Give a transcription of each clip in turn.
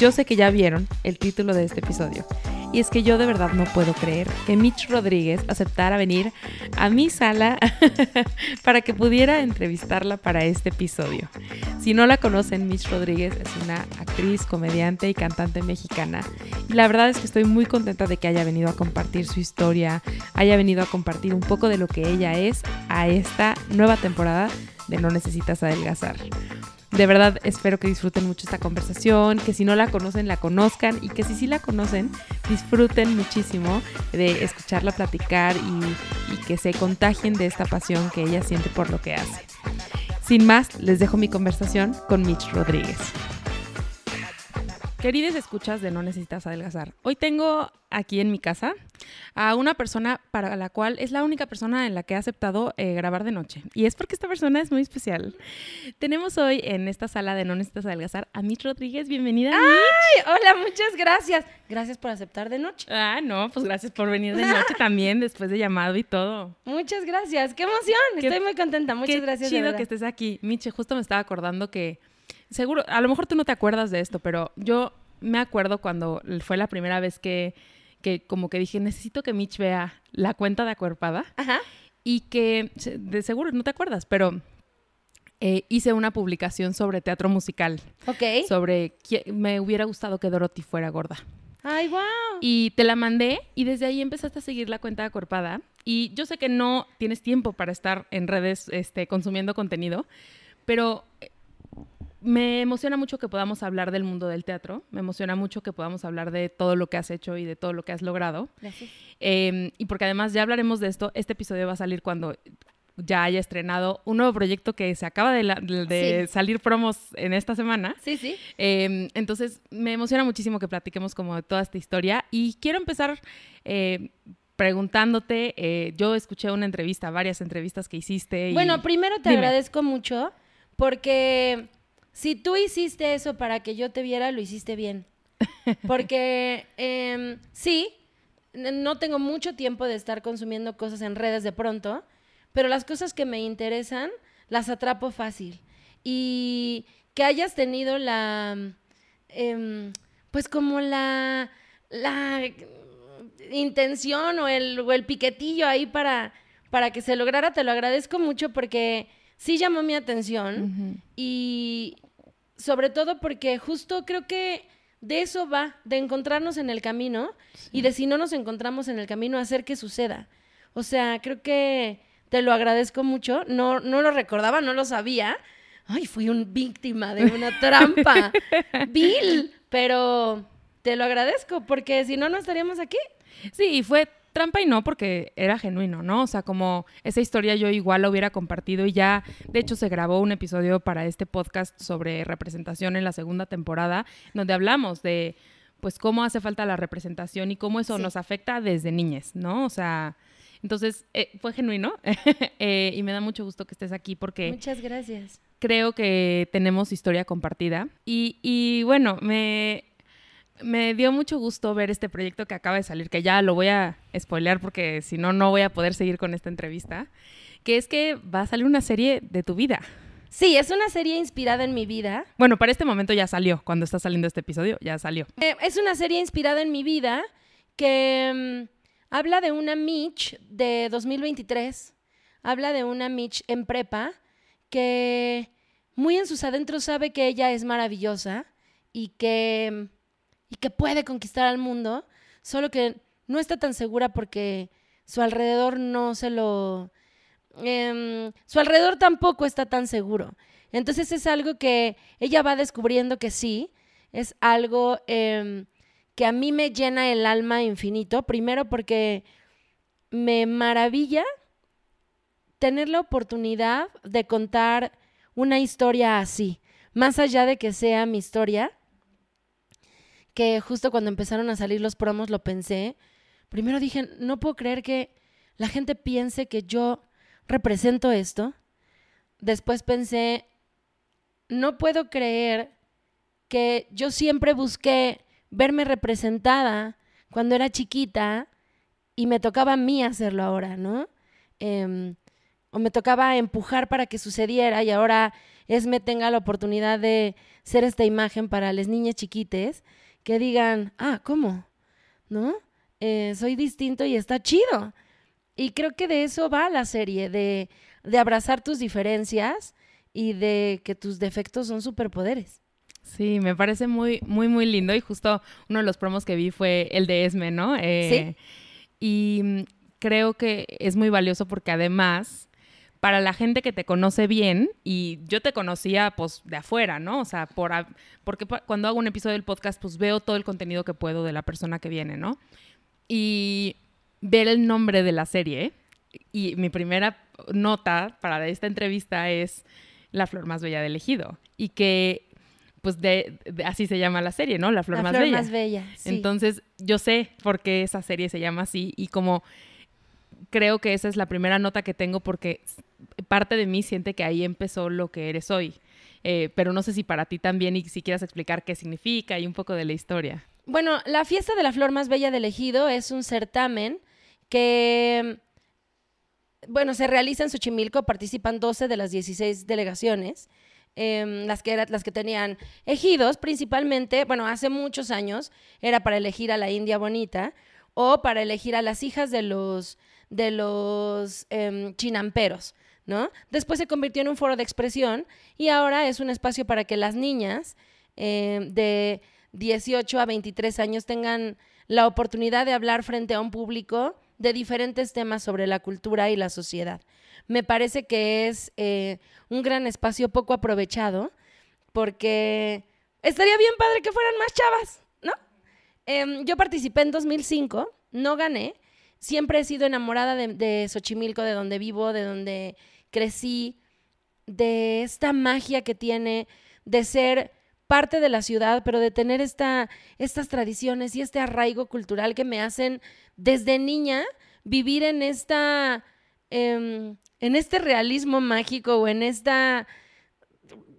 yo sé que ya vieron el título de este episodio. Y es que yo de verdad no puedo creer que Mitch Rodríguez aceptara venir a mi sala para que pudiera entrevistarla para este episodio. Si no la conocen, Mitch Rodríguez es una actriz, comediante y cantante mexicana. Y la verdad es que estoy muy contenta de que haya venido a compartir su historia, haya venido a compartir un poco de lo que ella es a esta nueva temporada de No Necesitas Adelgazar. De verdad espero que disfruten mucho esta conversación, que si no la conocen la conozcan y que si sí la conocen disfruten muchísimo de escucharla platicar y, que se contagien de esta pasión que ella siente por lo que hace. Sin más, les dejo mi conversación con Mitch Rodríguez. Queridos escuchas de No Necesitas Adelgazar, hoy tengo aquí en mi casa a una persona para la cual es la única persona en la que he aceptado eh, grabar de noche. Y es porque esta persona es muy especial. Tenemos hoy en esta sala de No Necesitas Adelgazar a Mitch Rodríguez. Bienvenida. ¡Ay! Hola, muchas gracias. Gracias por aceptar de noche. Ah, no, pues gracias por venir de noche también, después de llamado y todo. Muchas gracias. ¡Qué emoción! Estoy muy contenta. Muchas Qué gracias. chido que estés aquí. Mitch, justo me estaba acordando que seguro, a lo mejor tú no te acuerdas de esto, pero yo me acuerdo cuando fue la primera vez que, que como que dije, necesito que Mitch vea la cuenta de Acuerpada. Ajá. Y que, de seguro no te acuerdas, pero eh, hice una publicación sobre teatro musical. Ok. Sobre que me hubiera gustado que Dorothy fuera gorda. Ay, wow. Y te la mandé y desde ahí empezaste a seguir la cuenta de Acuerpada. Y yo sé que no tienes tiempo para estar en redes este, consumiendo contenido, pero me emociona mucho que podamos hablar del mundo del teatro, me emociona mucho que podamos hablar de todo lo que has hecho y de todo lo que has logrado. Gracias. Eh, y porque además ya hablaremos de esto, este episodio va a salir cuando ya haya estrenado un nuevo proyecto que se acaba de, la, de Sí. salir promos en esta semana. Sí, sí. Eh, entonces, me emociona muchísimo que platiquemos como de toda esta historia y quiero empezar eh, preguntándote, eh, yo escuché una entrevista, varias entrevistas que hiciste. y- Bueno, primero te Dime. agradezco mucho porque si tú hiciste eso para que yo te viera, lo hiciste bien. Porque em, sí, no tengo mucho tiempo de estar consumiendo cosas en redes de pronto, pero las cosas que me interesan las atrapo fácil. Y que hayas tenido la, em, pues como la, la intención o el, o el piquetillo ahí para, para que se lograra, te lo agradezco mucho porque sí llamó mi atención y sobre todo porque justo creo que de eso va, de encontrarnos en el camino y de si no nos encontramos en el camino, hacer que suceda. O sea, creo que te lo agradezco mucho. No, no lo recordaba, no lo sabía. Ay, fui un víctima de una trampa. Bill. Pero te lo agradezco porque si no, no estaríamos aquí. Sí, y fue trampa y no porque era genuino, ¿no? O sea, como esa historia yo igual la hubiera compartido y ya, de hecho, se grabó un episodio para este podcast sobre representación en la segunda temporada, donde hablamos de, pues, cómo hace falta la representación y cómo eso Sí. nos afecta desde niñez, ¿no? O sea, entonces, eh, fue genuino eh, y me da mucho gusto que estés aquí porque Muchas gracias. creo que tenemos historia compartida. Y, y bueno, me, me dio mucho gusto ver este proyecto que acaba de salir, que ya lo voy a spoilear porque si no, no voy a poder seguir con esta entrevista, que es que va a salir una serie de tu vida. Sí, es una serie inspirada en mi vida. Bueno, para este momento ya salió, cuando está saliendo este episodio, ya salió. Eh, es una serie inspirada en mi vida que mm, habla de una Mitch de 2023. Habla de una Mitch en prepa que muy en sus adentros sabe que ella es maravillosa y que, y que puede conquistar al mundo. solo que no está tan segura porque su alrededor no se lo... em, su alrededor tampoco está tan seguro. Entonces es algo que ella va descubriendo que sí, es algo em, que a mí me llena el alma infinito. Primero porque me maravilla tener la oportunidad de contar una historia así, más allá de que sea mi historia, que justo cuando empezaron a salir los promos lo pensé. Primero dije, no puedo creer que la gente piense que yo represento esto. Después pensé, no puedo creer que yo siempre busqué verme representada cuando era chiquita y me tocaba a mí hacerlo ahora, ¿no? Em, o me tocaba empujar para que sucediera y ahora Esme tenga la oportunidad de ser esta imagen para las niñas chiquites que digan, ah, ¿cómo? ¿No? Eh, soy distinto y está chido. Y creo que de eso va la serie, de, de abrazar tus diferencias y de que tus defectos son superpoderes. Sí, me parece muy, muy, muy lindo y justo uno de los promos que vi fue el de Esme, ¿no? Eh, Sí. Y creo que es muy valioso porque además, para la gente que te conoce bien, y yo te conocía pues de afuera, ¿no? O sea, por, a- porque cuando hago un episodio del podcast, pues veo todo el contenido que puedo de la persona que viene, ¿no? Y ver el nombre de la serie. Y mi primera nota para esta entrevista es La flor más bella del ejido. Y que, pues, de, de- así se llama la serie, ¿no? La flor, la más, flor bella. más bella. sí. Entonces, yo sé por qué esa serie se llama así y como creo que esa es la primera nota que tengo porque parte de mí siente que ahí empezó lo que eres hoy. Eh, pero no sé si para ti también y si quieras explicar qué significa y un poco de la historia. Bueno, la fiesta de la flor más bella del ejido es un certamen que, bueno, se realiza en Xochimilco, participan 12 de las 16 delegaciones, em, las, que era- las que tenían ejidos principalmente, bueno, hace muchos años era para elegir a la India Bonita o para elegir a las hijas de los, de los em, chinamperos. ¿No? Después se convirtió en un foro de expresión y ahora es un espacio para que las niñas em, de 18 a 23 años tengan la oportunidad de hablar frente a un público de diferentes temas sobre la cultura y la sociedad. Me parece que es eh, un gran espacio poco aprovechado porque estaría bien padre que fueran más chavas, ¿no? Em, yo participé en 2005, no gané, siempre he sido enamorada de, Xochimilco, de donde vivo, de donde crecí, de esta magia que tiene de ser parte de la ciudad, pero de tener esta, estas tradiciones y este arraigo cultural que me hacen desde niña vivir en esta, em, en este realismo mágico o en esta,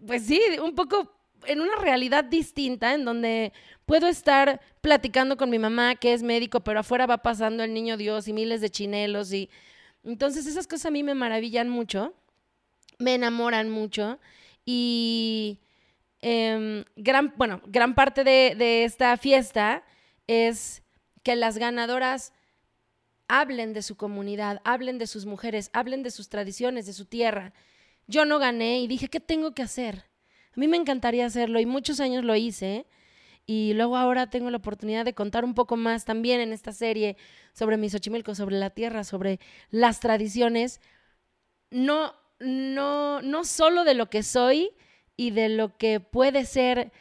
pues sí, un poco en una realidad distinta en donde puedo estar platicando con mi mamá que es médico, pero afuera va pasando el niño Dios y miles de chinelos y entonces esas cosas a mí me maravillan mucho, me enamoran mucho y em, gran, bueno, gran parte de, de esta fiesta es que las ganadoras hablen de su comunidad, hablen de sus mujeres, hablen de sus tradiciones, de su tierra. Yo no gané y dije, ¿qué tengo que hacer? A mí me encantaría hacerlo y muchos años lo hice. Y luego ahora tengo la oportunidad de contar un poco más también en esta serie sobre mi Xochimilco, sobre la tierra, sobre las tradiciones. No, no, no solo de lo que soy y de lo que puede ser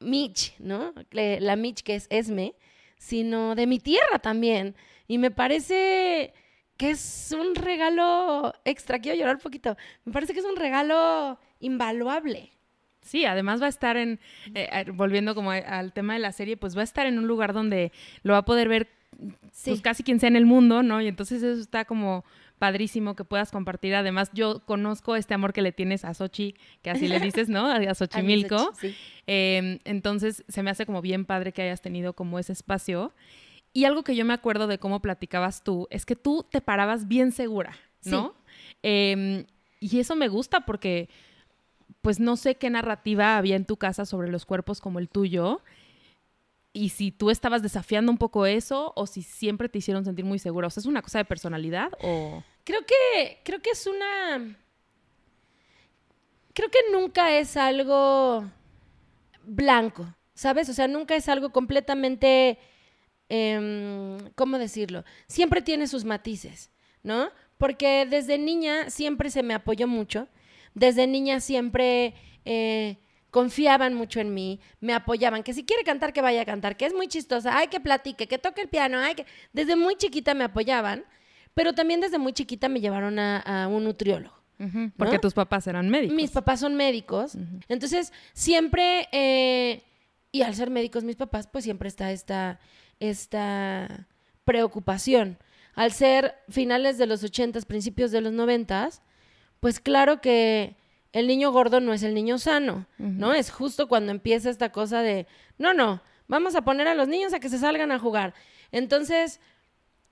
Mitch, ¿no? La Mitch que es Esme, sino de mi tierra también. Y me parece que es un regalo extra. Quiero llorar un poquito. Me parece que es un regalo invaluable. Sí, además va a estar en, eh, eh, volviendo como al tema de la serie, pues va a estar en un lugar donde lo va a poder ver Sí. pues casi quien sea en el mundo, ¿no? Y entonces eso está como padrísimo que puedas compartir. Además, yo conozco este amor que le tienes a Sochi, que así le dices, ¿no? A, a A mi Xochimilco. Xochi, sí. Eh, entonces, se me hace como bien padre que hayas tenido como ese espacio. Y algo que yo me acuerdo de cómo platicabas tú, es que tú te parabas bien segura, ¿no? Eh, y eso me gusta porque, pues no sé qué narrativa había en tu casa sobre los cuerpos como el tuyo. Y si tú estabas desafiando un poco eso o si siempre te hicieron sentir muy segura. O sea, ¿es una cosa de personalidad o...? Creo que, creo que es una. Creo que nunca es algo blanco, ¿sabes? O sea, nunca es algo completamente em, ¿cómo decirlo? Siempre tiene sus matices, ¿no? Porque desde niña siempre se me apoyó mucho, desde niña siempre eh, confiaban mucho en mí, me apoyaban, que si quiere cantar, que vaya a cantar, que es muy chistosa, hay que platique, que toque el piano, hay que... Desde muy chiquita me apoyaban, pero también desde muy chiquita me llevaron a, un nutriólogo. porque tus papás eran médicos. Mis papás son médicos. Entonces, siempre, eh, y al ser médicos mis papás, pues siempre está esta, esta preocupación. Al ser finales de los ochentas, principios de los noventas, pues claro que el niño gordo no es el niño sano, ¿no? Es justo cuando empieza esta cosa de, no, no, vamos a poner a los niños a que se salgan a jugar. Entonces,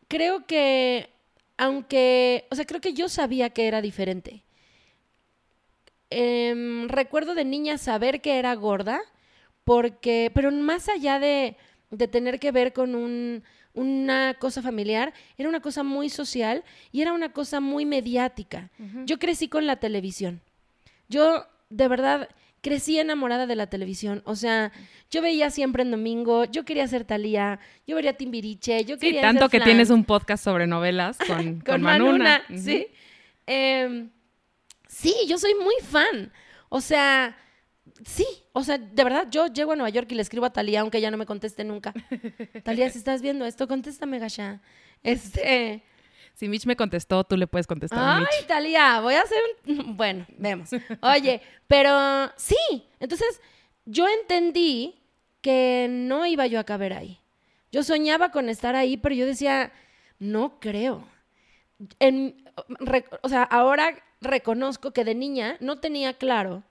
creo que, aunque, o sea, creo que yo sabía que era diferente. Em, recuerdo de niña saber que era gorda, porque, pero más allá de, de tener que ver con un, una cosa familiar, era una cosa muy social y era una cosa muy mediática. Yo crecí con la televisión. Yo, de verdad, crecí enamorada de la televisión. O sea, yo veía siempre en domingo, yo quería ser Talía, yo veía Timbiriche, yo quería sí, tanto que tienes un podcast sobre novelas con, con, Manuna. Sí. Em, sí, yo soy muy fan. O sea, sí, o sea, de verdad, yo llego a Nueva York y le escribo a Talía, aunque ella no me conteste nunca. Talía, si estás viendo esto, contéstame, Gasha. Este, si Mitch me contestó, tú le puedes contestar a Mitch. Ay, Talía, voy a hacer un... Bueno, vemos. Oye, pero sí. Entonces, yo entendí que no iba yo a caber ahí. Yo soñaba con estar ahí, pero yo decía, no creo. o sea, ahora reconozco que de niña no tenía claro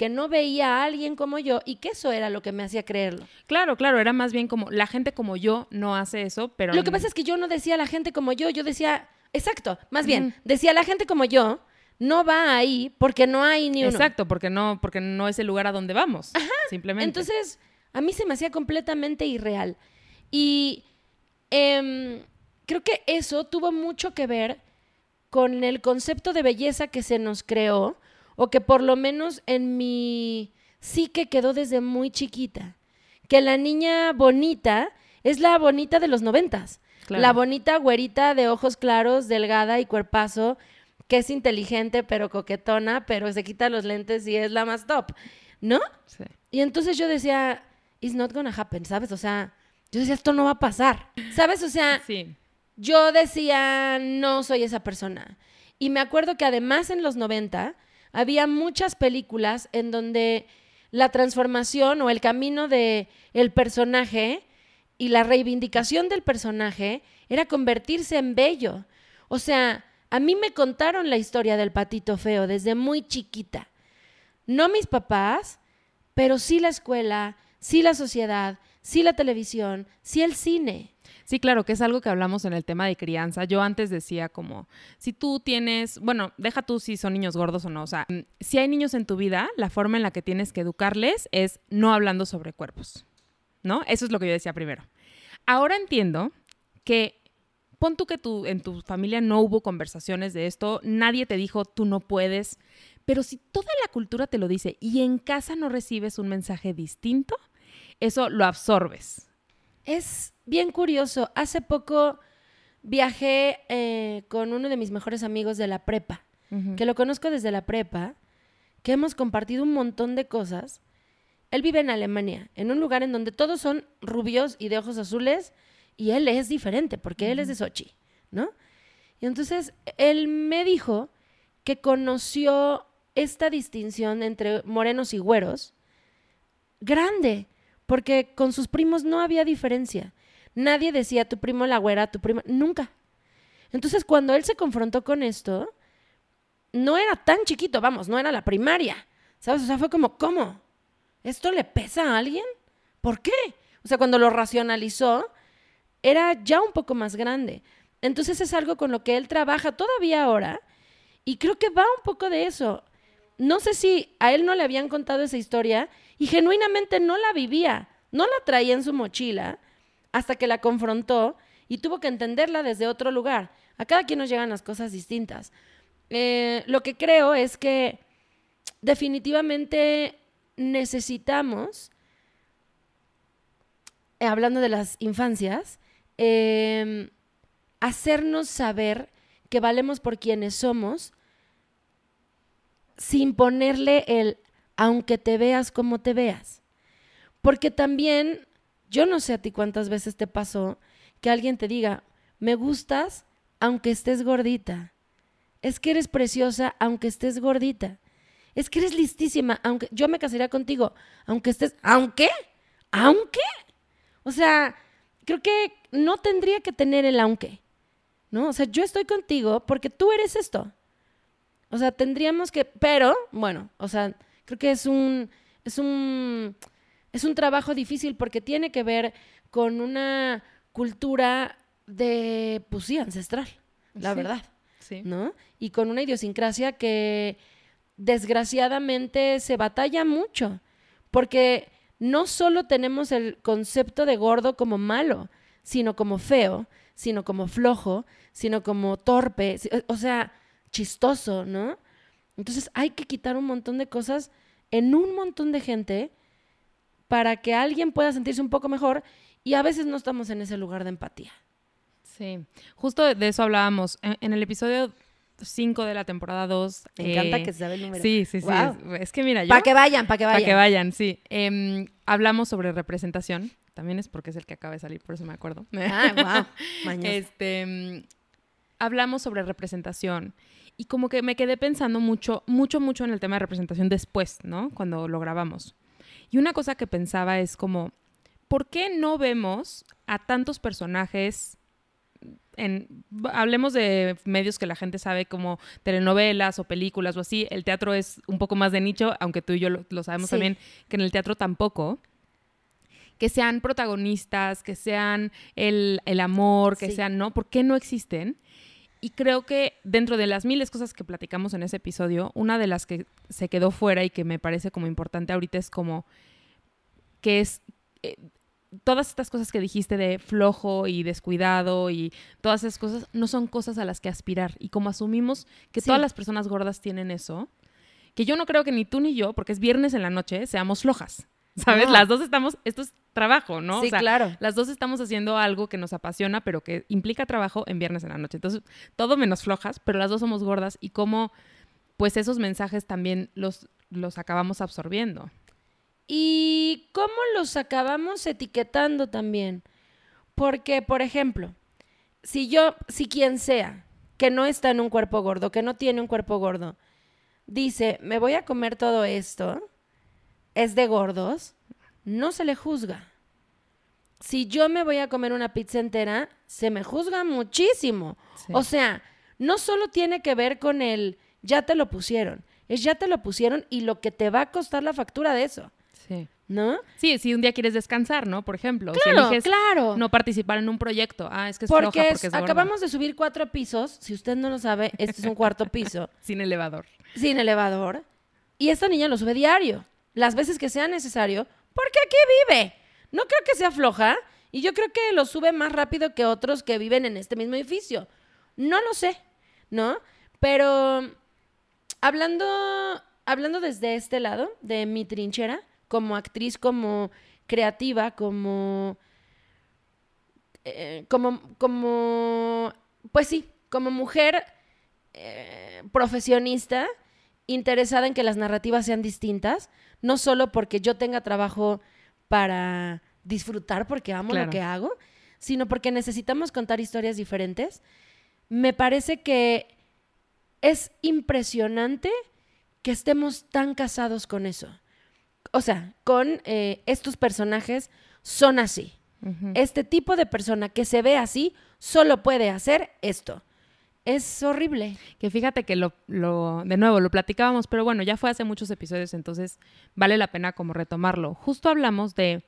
que no veía a alguien como yo y que eso era lo que me hacía creerlo. Claro, claro, era más bien como la gente como yo no hace eso, pero... Lo que pasa es que yo no decía la gente como yo, yo decía, exacto, más bien, decía la gente como yo no va ahí porque no hay ni uno. Exacto, porque no, porque no es el lugar a donde vamos, Ajá. simplemente. Entonces, a mí se me hacía completamente irreal. Y em, creo que eso tuvo mucho que ver con el concepto de belleza que se nos creó o que por lo menos en mi que quedó desde muy chiquita, que la niña bonita es la bonita de los noventas, la bonita güerita de ojos claros, delgada y cuerpazo, que es inteligente pero coquetona, pero se quita los lentes y es la más top, ¿no? Sí. Y entonces yo decía, it's not gonna happen, ¿sabes? O sea, yo decía, esto no va a pasar, ¿sabes? O sea, sí. yo decía, no soy esa persona. Y me acuerdo que además en los 90 había muchas películas en donde la transformación o el camino de el personaje y la reivindicación del personaje era convertirse en bello. O sea, a mí me contaron la historia del patito feo desde muy chiquita. No mis papás, pero sí la escuela, sí la sociedad, sí la televisión, sí el cine. Sí, claro, que es algo que hablamos en el tema de crianza. Yo antes decía como, si tú tienes, bueno, deja tú si son niños gordos o no, o sea, mm, si hay niños en tu vida, la forma en la que tienes que educarles es no hablando sobre cuerpos, ¿no? Eso es lo que yo decía primero. Ahora entiendo que pon tú que tú, en tu familia no hubo conversaciones de esto, nadie te dijo tú no puedes, pero si toda la cultura te lo dice y en casa no recibes un mensaje distinto, eso lo absorbes. Es bien curioso. Hace poco viajé eh, con uno de mis mejores amigos de la prepa, que lo conozco desde la prepa, que hemos compartido un montón de cosas. Él vive en Alemania, en un lugar en donde todos son rubios y de ojos azules, y él es diferente, porque él es de Sochi, ¿no? Y entonces él me dijo que conoció esta distinción entre morenos y güeros grande, porque con sus primos no había diferencia. Nadie decía tu primo la güera, tu primo, nunca. Entonces, cuando él se confrontó con esto, no era tan chiquito, vamos, no era la primaria. ¿Sabes? O sea, fue como, ¿cómo? ¿Esto le pesa a alguien? ¿Por qué? O sea, cuando lo racionalizó, era ya un poco más grande. Entonces es algo con lo que él trabaja todavía ahora y creo que va un poco de eso. No sé si a él no le habían contado esa historia y genuinamente no la vivía, no la traía en su mochila hasta que la confrontó y tuvo que entenderla desde otro lugar. A cada quien nos llegan las cosas distintas. Eh, lo que creo es que definitivamente necesitamos, eh, hablando de las infancias, em, hacernos saber que valemos por quienes somos sin ponerle el aunque te veas como te veas. Porque también, yo no sé a ti cuántas veces te pasó que alguien te diga, me gustas aunque estés gordita. Es que eres preciosa aunque estés gordita. Es que eres listísima, aunque yo me casaría contigo, aunque estés, aunque, aunque. O sea, creo que no tendría que tener el aunque. ¿No? O sea, yo estoy contigo porque tú eres esto. O sea, tendríamos que, pero bueno, o sea, creo que es un es un es un trabajo difícil porque tiene que ver con una cultura de pues sí, ancestral, la Sí, verdad. Sí. ¿no? Y con una idiosincrasia que desgraciadamente se batalla mucho, porque no solo tenemos el concepto de gordo como malo, sino como feo, sino como flojo, sino como torpe, o sea, chistoso, ¿no? Entonces hay que quitar un montón de cosas en un montón de gente para que alguien pueda sentirse un poco mejor y a veces no estamos en ese lugar de empatía. Sí, justo de eso hablábamos en, en el episodio 5 de la temporada 2. Me encanta que se sabe el número. Sí, sí, sí. Es, es que mira, yo... Para que vayan, para que Para vayan. que vayan, sí. Em, hablamos sobre representación. También es porque es el que acaba de salir, por eso me acuerdo. Ah, wow. Este, mm, hablamos sobre representación y como que me quedé pensando mucho, mucho, mucho en el tema de representación después, ¿no? Cuando lo grabamos. Y una cosa que pensaba es como, ¿por qué no vemos a tantos personajes en, hablemos de medios que la gente sabe como telenovelas o películas o así, el teatro es un poco más de nicho, aunque tú y yo lo, lo sabemos Sí. también, que en el teatro tampoco, que sean protagonistas, que sean el, el amor, que Sí. sean, ¿no? ¿Por qué no existen? Y creo que dentro de las miles cosas que platicamos en ese episodio, una de las que se quedó fuera y que me parece como importante ahorita es como que es eh, todas estas cosas que dijiste de flojo y descuidado y todas esas cosas no son cosas a las que aspirar. Y como asumimos que Sí. todas las personas gordas tienen eso, que yo no creo que ni tú ni yo, porque es viernes en la noche, seamos flojas. ¿Sabes? No. Las dos estamos, esto es trabajo, ¿no? Sí, O sea, claro. las dos estamos haciendo algo que nos apasiona, pero que implica trabajo en viernes en la noche. Entonces, todo menos flojas, pero las dos somos gordas y cómo, pues esos mensajes también los, los acabamos absorbiendo. ¿Y cómo los acabamos etiquetando también? Porque, por ejemplo, si yo, si quien sea que no está en un cuerpo gordo, que no tiene un cuerpo gordo, dice, me voy a comer todo esto, es de gordos, no se le juzga. Si yo me voy a comer una pizza entera, se me juzga muchísimo. Sí. O sea, no solo tiene que ver con el ya te lo pusieron, es ya te lo pusieron y lo que te va a costar la factura de eso, Sí. ¿no? Sí, si un día quieres descansar, ¿no? Por ejemplo, Claro, si eliges claro. no participar en un proyecto, ah, es que es porque porque es acabamos de subir cuatro pisos, si usted no lo sabe, este es un cuarto piso, sin elevador. sin elevador, y esta niña lo sube diario, las veces que sea necesario, porque aquí vive. No creo que sea floja, y yo creo que lo sube más rápido que otros que viven en este mismo edificio. No lo sé, ¿no? Pero hablando, hablando desde este lado, de mi trinchera, como actriz, como creativa, como eh, como, como, pues sí, como mujer eh, profesionista, interesada en que las narrativas sean distintas, no solo porque yo tenga trabajo para disfrutar porque amo Claro. lo que hago, sino porque necesitamos contar historias diferentes. Me parece que es impresionante que estemos tan casados con eso. O sea, con eh, estos personajes son así. Este tipo de persona que se ve así solo puede hacer esto. Es horrible. Que fíjate que lo, lo, de nuevo, lo platicábamos, pero bueno, ya fue hace muchos episodios, entonces vale la pena como retomarlo. Justo hablamos de,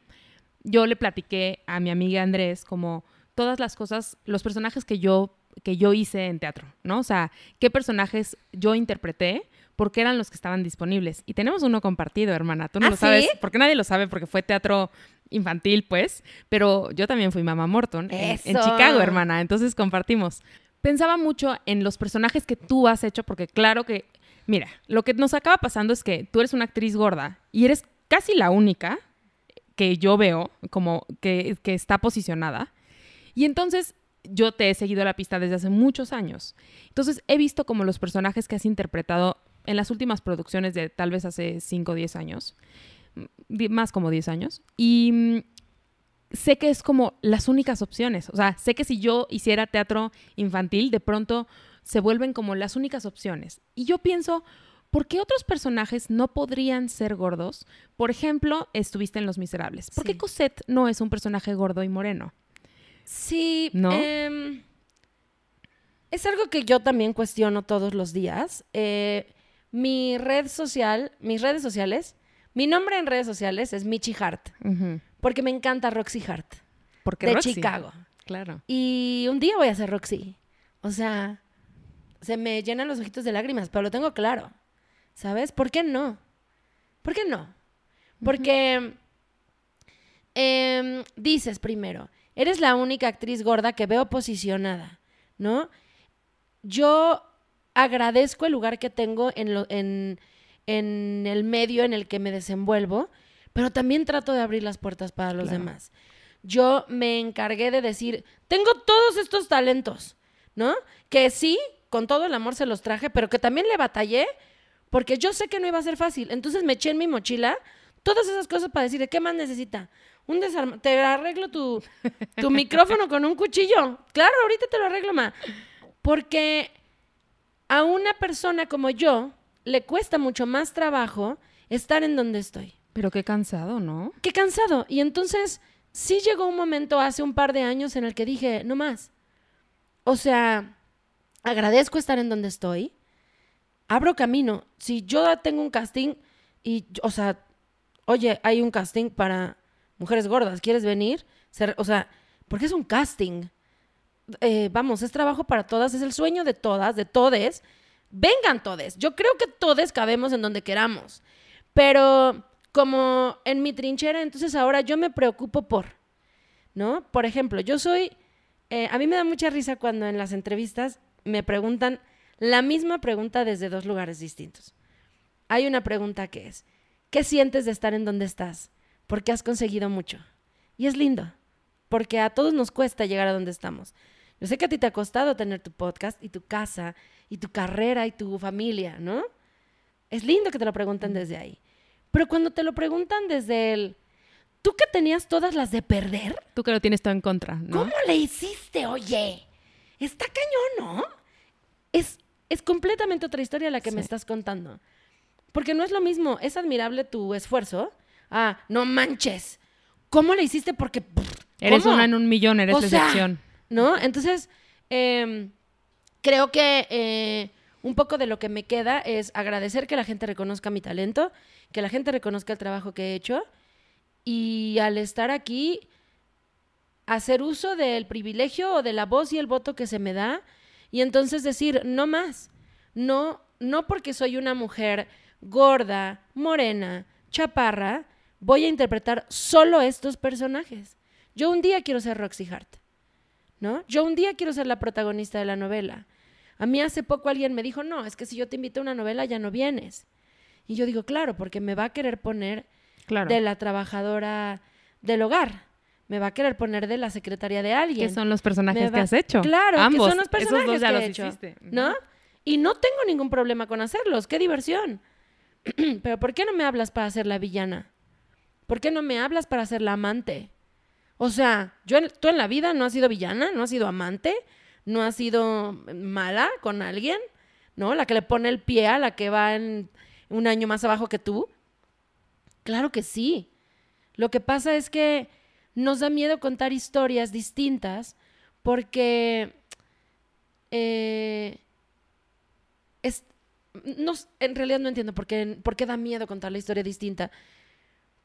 yo le platiqué a mi amiga Andrés como todas las cosas, los personajes que yo, que yo hice en teatro, ¿no? O sea, qué personajes yo interpreté, porque eran los que estaban disponibles. Y tenemos uno compartido, hermana. Tú no ¿Ah, lo sabes, sí? porque nadie lo sabe, porque fue teatro infantil, pues, pero yo también fui mamá Morton en. Chicago, hermana. Entonces compartimos. Pensaba mucho en los personajes que tú has hecho, porque claro que, mira, lo que nos acaba pasando es que tú eres una actriz gorda y eres casi la única que yo veo como que, que está posicionada. Y entonces yo te he seguido la pista desde hace muchos años. Entonces he visto como los personajes que has interpretado en las últimas producciones de tal vez hace 5 o 10 años, más como 10 años, y mm, sé que es como las únicas opciones. O sea, sé que si yo hiciera teatro infantil, de pronto se vuelven como las únicas opciones. Y yo pienso, ¿por qué otros personajes no podrían ser gordos? Por ejemplo, estuviste en Los Miserables. ¿Por qué Cosette no es un personaje gordo y moreno? Sí, ¿no? Em, es algo que yo también cuestiono todos los días. Eh, mi red social, mis redes sociales, mi nombre en redes sociales es Michi Hart, porque me encanta Roxy Hart. Porque de Chicago. Claro. Y un día voy a ser Roxy. O sea, se me llenan los ojitos de lágrimas, pero lo tengo claro. ¿Sabes? ¿Por qué no? ¿Por qué no? Porque em, dices primero, eres la única actriz gorda que veo posicionada, ¿no? Yo agradezco el lugar que tengo en, en, el medio en el que me desenvuelvo, pero también trato de abrir las puertas para los demás. Yo me encargué de decir, tengo todos estos talentos, ¿no? Que sí, con todo el amor se los traje, pero que también le batallé porque yo sé que no iba a ser fácil. Entonces me eché en mi mochila todas esas cosas para decir, ¿qué más necesita? Un desarma te arreglo tu, tu micrófono con un cuchillo. Claro, ahorita te lo arreglo, ma. Porque a una persona como yo le cuesta mucho más trabajo estar en donde estoy. Pero qué cansado, ¿no? Qué cansado. Y entonces sí llegó un momento hace un par de años en el que dije, no más. O sea, agradezco estar en donde estoy. Abro camino. Si yo tengo un casting y, o sea, oye, hay un casting para mujeres gordas, ¿quieres venir? O sea, porque es un casting. Eh, vamos, es trabajo para todas, es el sueño de todas, de todes. Vengan todes. Yo creo que todes cabemos en donde queramos. Pero como en mi trinchera, entonces ahora yo me preocupo por, ¿no? Por ejemplo, yo soy, eh, a mí me da mucha risa cuando en las entrevistas me preguntan la misma pregunta desde dos lugares distintos. Hay una pregunta que es, ¿qué sientes de estar en donde estás? Porque has conseguido mucho. Y es lindo, porque a todos nos cuesta llegar a donde estamos. Yo sé que a ti te ha costado tener tu podcast y tu casa y tu carrera y tu familia, ¿no? Es lindo que te lo pregunten desde ahí. Pero cuando te lo preguntan desde el, tú que tenías todas las de perder. Tú que lo tienes todo en contra, ¿no? ¿Cómo le hiciste, oye? Está cañón, ¿no? Es, es completamente otra historia la que me estás contando. Porque no es lo mismo, es admirable tu esfuerzo. Ah, no manches. ¿Cómo le hiciste? Porque... Eres una en un millón, eres la excepción. ¿no? Entonces, em, creo que eh, un poco de lo que me queda es agradecer que la gente reconozca mi talento, que la gente reconozca el trabajo que he hecho y al estar aquí, hacer uso del privilegio o de la voz y el voto que se me da y entonces decir, no más, no, no porque soy una mujer gorda, morena, chaparra, voy a interpretar solo estos personajes. Yo un día quiero ser Roxy Hart. ¿no? Yo un día quiero ser la protagonista de la novela. A mí hace poco alguien me dijo, no, es que si yo te invito a una novela ya no vienes. Y yo digo, claro, porque me va a querer poner de la trabajadora del hogar. Me va a querer poner de la secretaria de alguien. Que son los personajes que has hecho. Claro, que son los personajes que he hecho. ¿No? Y no tengo ningún problema con hacerlos. ¡Qué diversión! Pero ¿por qué no me hablas para ser la villana? ¿Por qué no me hablas para ser la amante? O sea, yo tú en la vida no has sido villana, no has sido amante, no has sido mala con alguien, ¿no? La que le pone el pie a la que va en un año más abajo que tú. Claro que sí. Lo que pasa es que nos da miedo contar historias distintas porque eh, es, no, en realidad no entiendo por qué, por qué da miedo contar la historia distinta,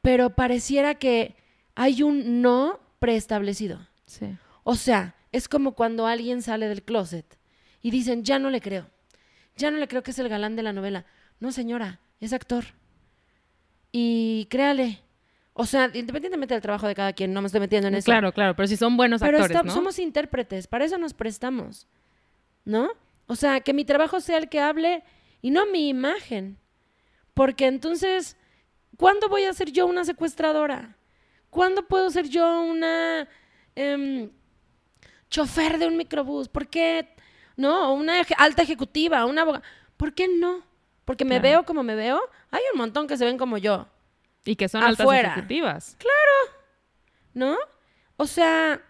pero pareciera que hay un no preestablecido. Sí. O sea, es como cuando alguien sale del closet y dicen, ya no le creo, ya no le creo que es el galán de la novela. No, señora, es actor. Y créale. O sea, independientemente del trabajo de cada quien, no me estoy metiendo en eso. Claro, claro, pero si son buenos actores, pero somos intérpretes, para eso nos prestamos. ¿No? O sea, que mi trabajo sea el que hable y no mi imagen. Porque entonces, ¿cuándo voy a ser yo una secuestradora? ¿Cuándo puedo ser yo una... Em, chofer de un microbús? ¿Por qué no? Una eje- alta ejecutiva, una abogada. ¿Por qué no? Porque me Claro. veo como me veo. Hay un montón que se ven como yo, Y que son Afuera. altas ejecutivas. ¿no? O sea,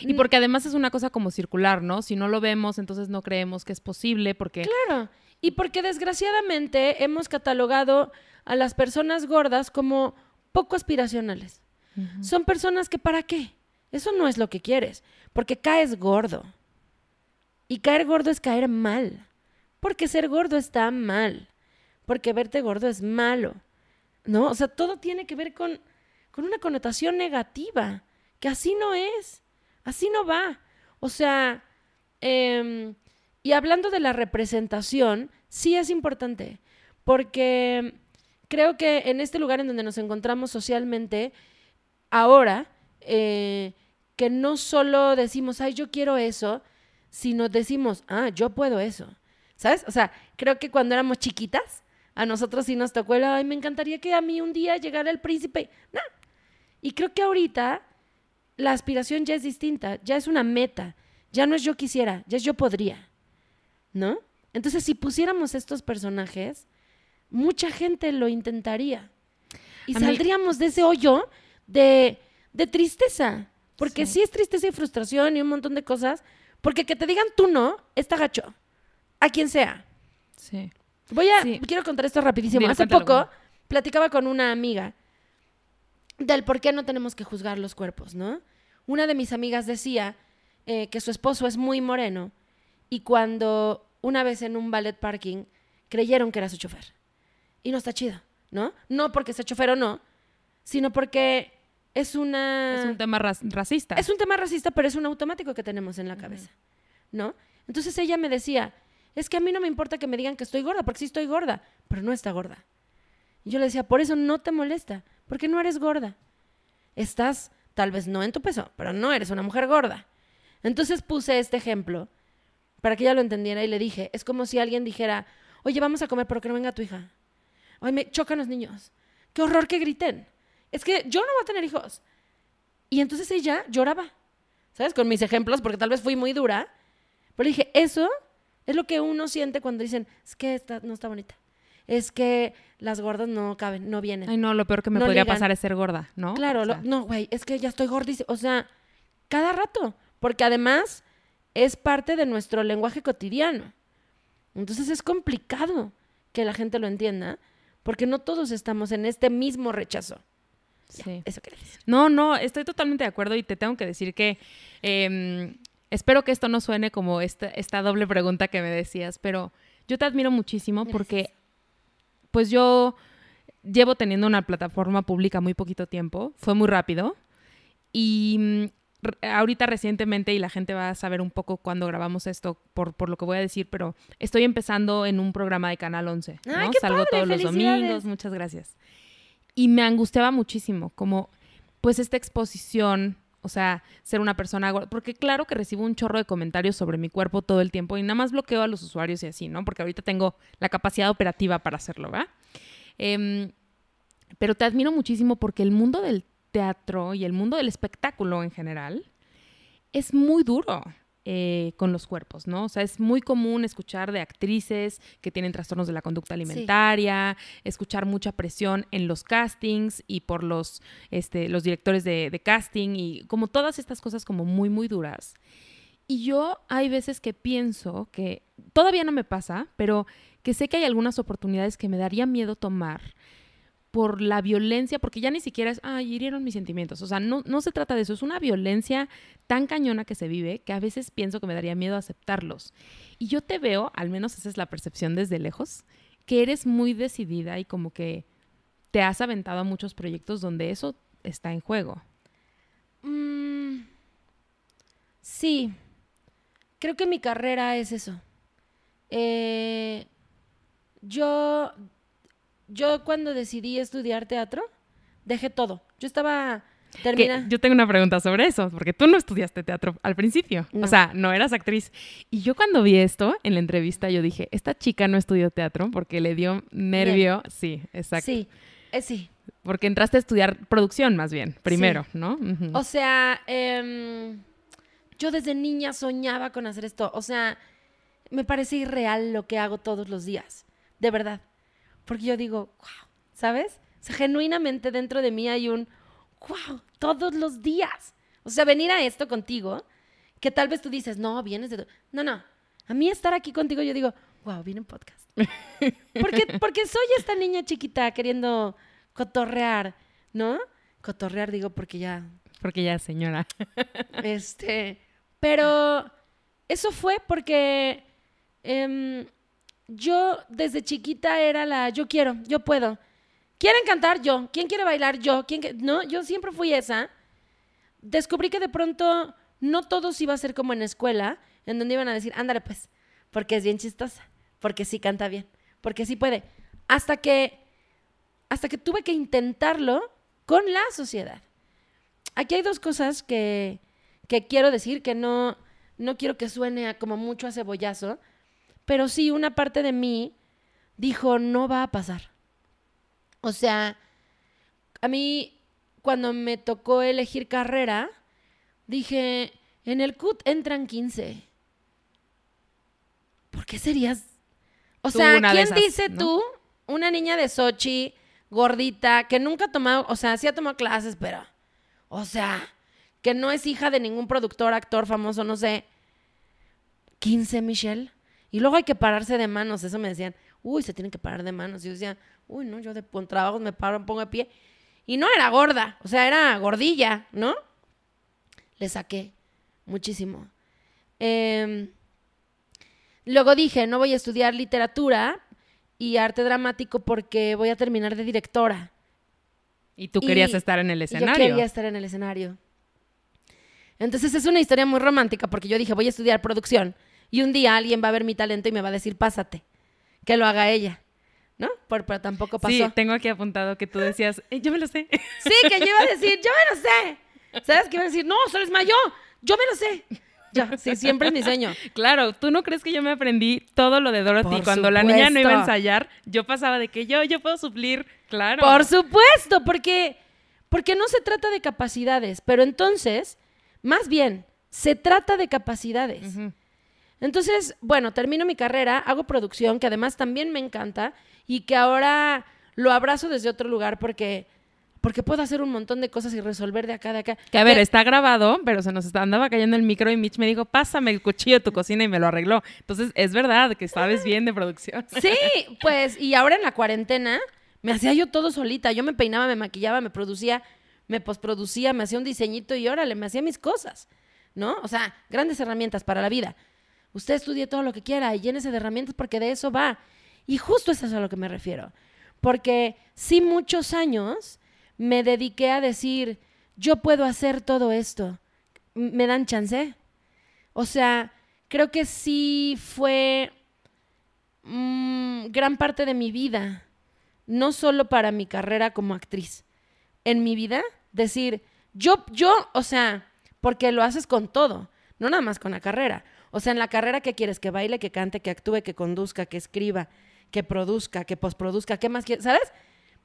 Y porque además es una cosa como circular, ¿no? Si no lo vemos, entonces no creemos que es posible porque... Claro. Y porque desgraciadamente hemos catalogado a las personas gordas como poco aspiracionales. Son personas que ¿para qué? Eso no es lo que quieres, porque caes gordo. Y caer gordo es caer mal. Porque ser gordo está mal. Porque verte gordo es malo. ¿No? O sea, todo tiene que ver con, con una connotación negativa. Que así no es. Así no va. O sea, em, y hablando de la representación, sí es importante. Porque creo que en este lugar en donde nos encontramos socialmente, ahora, eh, que no solo decimos, ay, yo quiero eso, sino decimos, ah, yo puedo eso. ¿Sabes? O sea, creo que cuando éramos chiquitas, a nosotros sí nos tocó el, ay, me encantaría que a mí un día llegara el príncipe. No. Y creo que ahorita la aspiración ya es distinta, ya es una meta, ya no es yo quisiera, ya es yo podría. ¿No? Entonces, si pusiéramos estos personajes, mucha gente lo intentaría. Y A mí- saldríamos de ese hoyo de, de tristeza. Porque Sí. sí. es tristeza y frustración y un montón de cosas. Porque que te digan tú no, está gacho. A quien sea. Sí. Voy a, Sí. quiero contar esto rapidísimo. Hace poco platicaba con una amiga del por qué no tenemos que juzgar los cuerpos, ¿no? Una de mis amigas decía eh, que su esposo es muy moreno y cuando una vez en un ballet parking creyeron que era su chofer. Y no está chido, ¿no? No porque sea chofer o no, sino porque es una... Es un tema racista. Es un tema racista, pero es un automático que tenemos en la cabeza, ¿no? Entonces ella me decía, es que a mí no me importa que me digan que estoy gorda, porque sí estoy gorda, pero no está gorda. Y yo le decía, por eso no te molesta, porque no eres gorda. Estás, tal vez no en tu peso, pero no eres una mujer gorda. Entonces puse este ejemplo para que ella lo entendiera y le dije, es como si alguien dijera, oye, vamos a comer, pero que no venga tu hija. Ay, me chocan los niños. Qué horror que griten. Es que yo no voy a tener hijos. Y entonces ella lloraba, ¿sabes? Con mis ejemplos, porque tal vez fui muy dura. Pero dije, eso es lo que uno siente cuando dicen, es que esta no está bonita. Es que las gordas no caben, no vienen. Ay, no, lo peor que me No podría pasar es ser gorda, ¿no? Claro, O lo- sea, no, güey, es que ya estoy gordísima. O sea, cada rato. Porque además es parte de nuestro lenguaje cotidiano. Entonces es complicado que la gente lo entienda, porque no todos estamos en este mismo rechazo. Ya, sí. Eso quería decir. No, no, estoy totalmente de acuerdo y te tengo que decir que em, espero que esto no suene como esta, esta doble pregunta que me decías, pero yo te admiro muchísimo porque pues yo llevo teniendo una plataforma pública muy poquito tiempo, fue muy rápido y mm, ahorita recientemente, y la gente va a saber un poco cuando grabamos esto por, por lo que voy a decir, pero estoy empezando en un programa de Canal 11. ¿no? ¡Ay, qué Salgo padre! todos los domingos, muchas gracias. Y me angustiaba muchísimo, como pues esta exposición, o sea, ser una persona gorda, porque claro que recibo un chorro de comentarios sobre mi cuerpo todo el tiempo y nada más bloqueo a los usuarios y así, ¿no? Porque ahorita tengo la capacidad operativa para hacerlo, ¿va? Em, pero te admiro muchísimo porque el mundo del teatro y el mundo del espectáculo en general es muy duro eh, con los cuerpos, ¿no? O sea, es muy común escuchar de actrices que tienen trastornos de la conducta alimentaria, escuchar mucha presión en los castings y por los, este, los directores de, de casting y como todas estas cosas como muy, muy duras. Y yo hay veces que pienso que todavía no me pasa, pero que sé que hay algunas oportunidades que me daría miedo tomar por la violencia, porque ya ni siquiera es, ay, hirieron mis sentimientos. O sea, no, no se trata de eso, es una violencia tan cañona que se vive que a veces pienso que me daría miedo aceptarlos. Y yo te veo, al menos esa es la percepción desde lejos, que eres muy decidida y como que te has aventado a muchos proyectos donde eso está en juego. Mm, sí, creo que mi carrera es eso. Eh, yo, yo cuando decidí estudiar teatro, dejé todo. Yo estaba Que termina. yo tengo una pregunta sobre eso, porque tú no estudiaste teatro al principio. No. O sea, no eras actriz. Y yo cuando vi esto en la entrevista, yo dije, esta chica no estudió teatro porque le dio nervio. Sí, exacto. Sí, eh, sí. Porque entraste a estudiar producción más bien, primero, ¿no? O sea, em, yo desde niña soñaba con hacer esto. O sea, me parece irreal lo que hago todos los días, de verdad. Porque yo digo, wow, ¿sabes? O sea, genuinamente dentro de mí hay un, wow, todos los días. O sea, venir a esto contigo, que tal vez tú dices, no, vienes de... No, no. A mí estar aquí contigo, yo digo, wow, viene un podcast. porque, porque soy esta niña chiquita queriendo cotorrear, ¿no? Cotorrear, digo, porque ya... Porque ya, señora. este, pero eso fue porque em, yo desde chiquita era la, yo quiero, yo puedo. ¿Quieren cantar? Yo. ¿Quién quiere bailar? Yo. ¿Quién. No, yo siempre fui esa. Descubrí que de pronto no todos iba a ser como en escuela, en donde iban a decir, ándale pues, porque es bien chistosa, porque sí canta bien, porque sí puede. Hasta que, hasta que tuve que intentarlo con la sociedad. Aquí hay dos cosas que, que quiero decir, que no, no quiero que suene como mucho a cebollazo, pero sí una parte de mí dijo, no va a pasar. O sea, a mí cuando me tocó elegir carrera, dije, en el CUT entran 15. ¿Por qué serías? O sea, ¿quién dice tú, una niña de Sochi, gordita, que nunca ha tomado, o sea, sí ha tomado clases, pero, o sea, que no es hija de ningún productor, actor famoso, no sé. 15, Michelle. Y luego hay que pararse de manos, eso me decían, uy, se tienen que parar de manos. Y yo decía, uy, no, yo de con trabajos me paro, me pongo de pie. Y no era gorda, o sea, era gordilla, ¿no? Le saqué muchísimo. Em, luego dije, no voy a estudiar literatura y arte dramático porque voy a terminar de directora. Y tú querías estar en el escenario. Yo quería estar en el escenario. Entonces es una historia muy romántica porque yo dije, voy a estudiar producción y un día alguien va a ver mi talento y me va a decir, pásate, que lo haga ella. ¿No? Pero, tampoco pasó. Sí, tengo aquí apuntado que tú decías, eh, yo me lo sé. Sí, que yo iba a decir, yo me lo sé. ¿Sabes qué iba a decir? No, solo es mayo, yo me lo sé. Ya, sí, siempre es mi sueño. Claro, tú no crees que yo me aprendí todo lo de Dorothy. Cuando la niña no iba a ensayar, yo pasaba de que yo, yo puedo suplir, claro. Por supuesto, porque, porque no se trata de capacidades, pero entonces, más bien, se trata de capacidades. Entonces, bueno, termino mi carrera, hago producción, que además también me encanta y que ahora lo abrazo desde otro lugar porque porque puedo hacer un montón de cosas y resolver de acá, de acá. Que a ver, está grabado, pero se nos andaba cayendo el micro y Mitch me dijo, pásame el cuchillo de tu cocina y me lo arregló. Entonces, es verdad que sabes bien de producción. Sí, pues, y ahora en la cuarentena me hacía yo todo solita. Yo me peinaba, me maquillaba, me producía, me postproducía, me hacía un diseñito y órale, me hacía mis cosas, ¿no? O sea, grandes herramientas para la vida. Usted estudie todo lo que quiera y llénese de herramientas porque de eso va. Y justo es eso a lo que me refiero. Porque sí muchos años me dediqué a decir, yo puedo hacer todo esto. ¿Me dan chance? O sea, creo que sí fue mm, gran parte de mi vida, no solo para mi carrera como actriz, en mi vida, decir, yo, yo, o sea, porque lo haces con todo, no nada más con la carrera. O sea, en la carrera, ¿qué quieres? Que baile, que cante, que actúe, que conduzca, que escriba, que produzca, que postproduzca, ¿qué más quieres? ¿Sabes?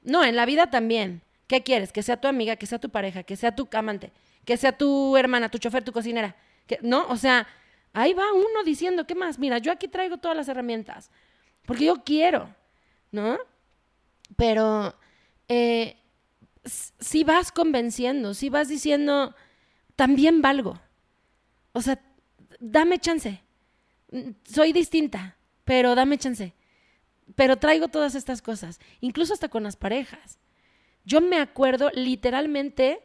No, en la vida también. ¿Qué quieres? Que sea tu amiga, que sea tu pareja, que sea tu amante, que sea tu hermana, tu chofer, tu cocinera. ¿No? O sea, ahí va uno diciendo, ¿qué más? Mira, yo aquí traigo todas las herramientas. Porque yo quiero, ¿no? Pero eh, si vas convenciendo, si vas diciendo, también valgo. O sea, dame chance. Soy distinta, pero dame chance. Pero traigo todas estas cosas, incluso hasta con las parejas. Yo me acuerdo literalmente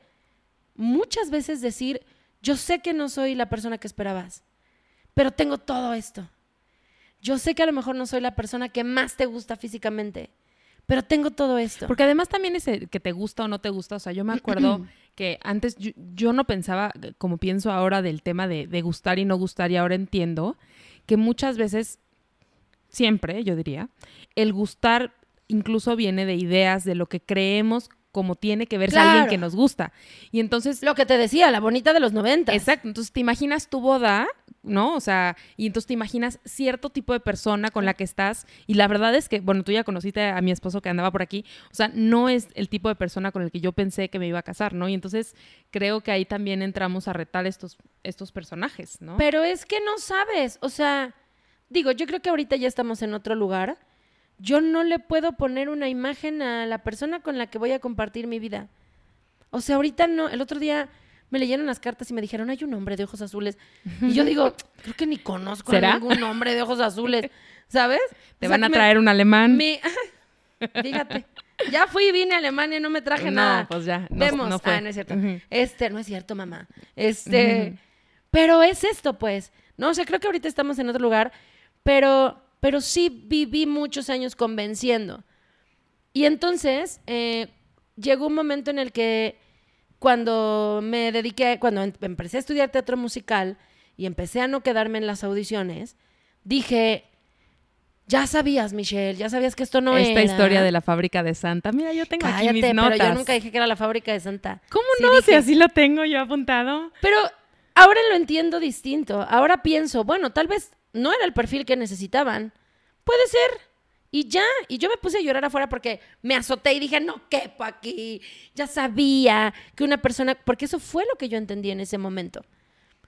muchas veces decir, yo sé que no soy la persona que esperabas, pero tengo todo esto. Yo sé que a lo mejor no soy la persona que más te gusta físicamente, pero tengo todo esto. Porque además también es que te gusta o no te gusta. O sea, yo me acuerdo que antes yo, no pensaba como pienso ahora del tema de, de, gustar y no gustar y ahora entiendo que muchas veces, siempre yo diría, el gustar incluso viene de ideas, de lo que creemos como tiene que verse alguien Claro. que nos gusta. Y entonces Lo que te decía, la bonita de los 90. Exacto, entonces te imaginas tu boda, ¿no? O sea, y entonces te imaginas cierto tipo de persona con la que estás y la verdad es que, bueno, tú ya conociste a mi esposo que andaba por aquí, o sea, no es el tipo de persona con el que yo pensé que me iba a casar, ¿no? Y entonces creo que ahí también entramos a retar estos, estos personajes, ¿no? Pero es que no sabes, o sea, digo, yo creo que ahorita ya estamos en otro lugar. Yo no le puedo poner una imagen a la persona con la que voy a compartir mi vida. O sea, ahorita no, el otro día me leyeron las cartas y me dijeron, hay un hombre de ojos azules. Y yo digo, creo que ni conozco ¿Será? a ningún hombre de ojos azules, ¿sabes? Te O sea, van a me- traer un alemán. me- Fíjate, ya fui y vine a Alemania y no me traje no, nada. pues ya, no, Vemos. no fue. Ah, no es cierto. Este, no es cierto, mamá. Este, pero es esto, pues. No, o sea, creo que ahorita estamos en otro lugar, pero, pero sí viví muchos años convenciendo. Y entonces, eh, llegó un momento en el que cuando me dediqué, cuando em- empecé a estudiar teatro musical y empecé a no quedarme en las audiciones, dije, ya sabías, Michelle, ya sabías que esto no Esta era. historia de la fábrica de Santa. Mira, yo tengo aquí mis Cállate, notas. pero yo nunca dije que era la fábrica de Santa. ¿Cómo Sí no? Si así lo tengo yo apuntado. Pero ahora lo entiendo distinto. Ahora pienso, bueno, tal vez no era el perfil que necesitaban. Puede ser. Y ya, y yo me puse a llorar afuera porque me azoté y dije, no quepo aquí. Ya sabía que una persona, porque eso fue lo que yo entendí en ese momento.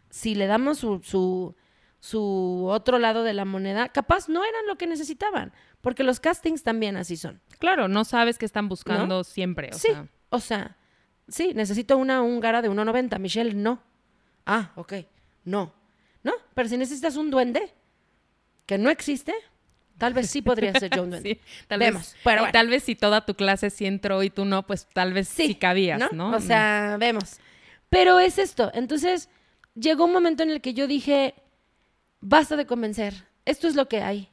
Si le damos su, su, su otro lado de la moneda, capaz no eran lo que necesitaban, porque los castings también así son. Claro, no sabes qué están buscando siempre. O sí, sea. o sea, sí, necesito una húngara de 1,90. Michelle, no. Ah, ok, no. No, pero si necesitas un duende que no existe, tal vez sí podría ser un duende. Sí, tal Vemos, vez, pero bueno. tal vez si toda tu clase sí entró y tú no, pues tal vez sí, cabías, ¿no? O sea, vemos. Pero es esto. Entonces, llegó un momento en el que yo dije, basta de convencer. Esto es lo que hay.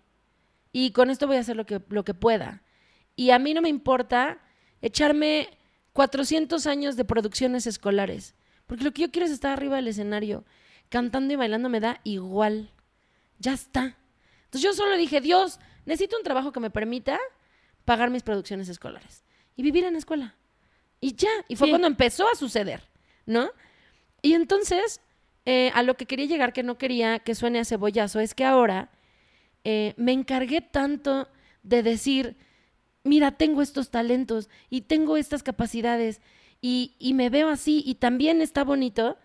Y con esto voy a hacer lo que, lo que pueda. Y a mí no me importa echarme 400 años de producciones escolares. Porque lo que yo quiero es estar arriba del escenario, cantando y bailando me da igual. Ya está. Entonces yo solo dije, Dios, necesito un trabajo que me permita pagar mis producciones escolares y vivir en escuela. Y ya, y fue Sí. cuando empezó a suceder, ¿no? Y entonces, eh, a lo que quería llegar, que no quería que suene a cebollazo, es que ahora eh, me encargué tanto de decir, mira, tengo estos talentos y tengo estas capacidades y, y me veo así y también está bonito,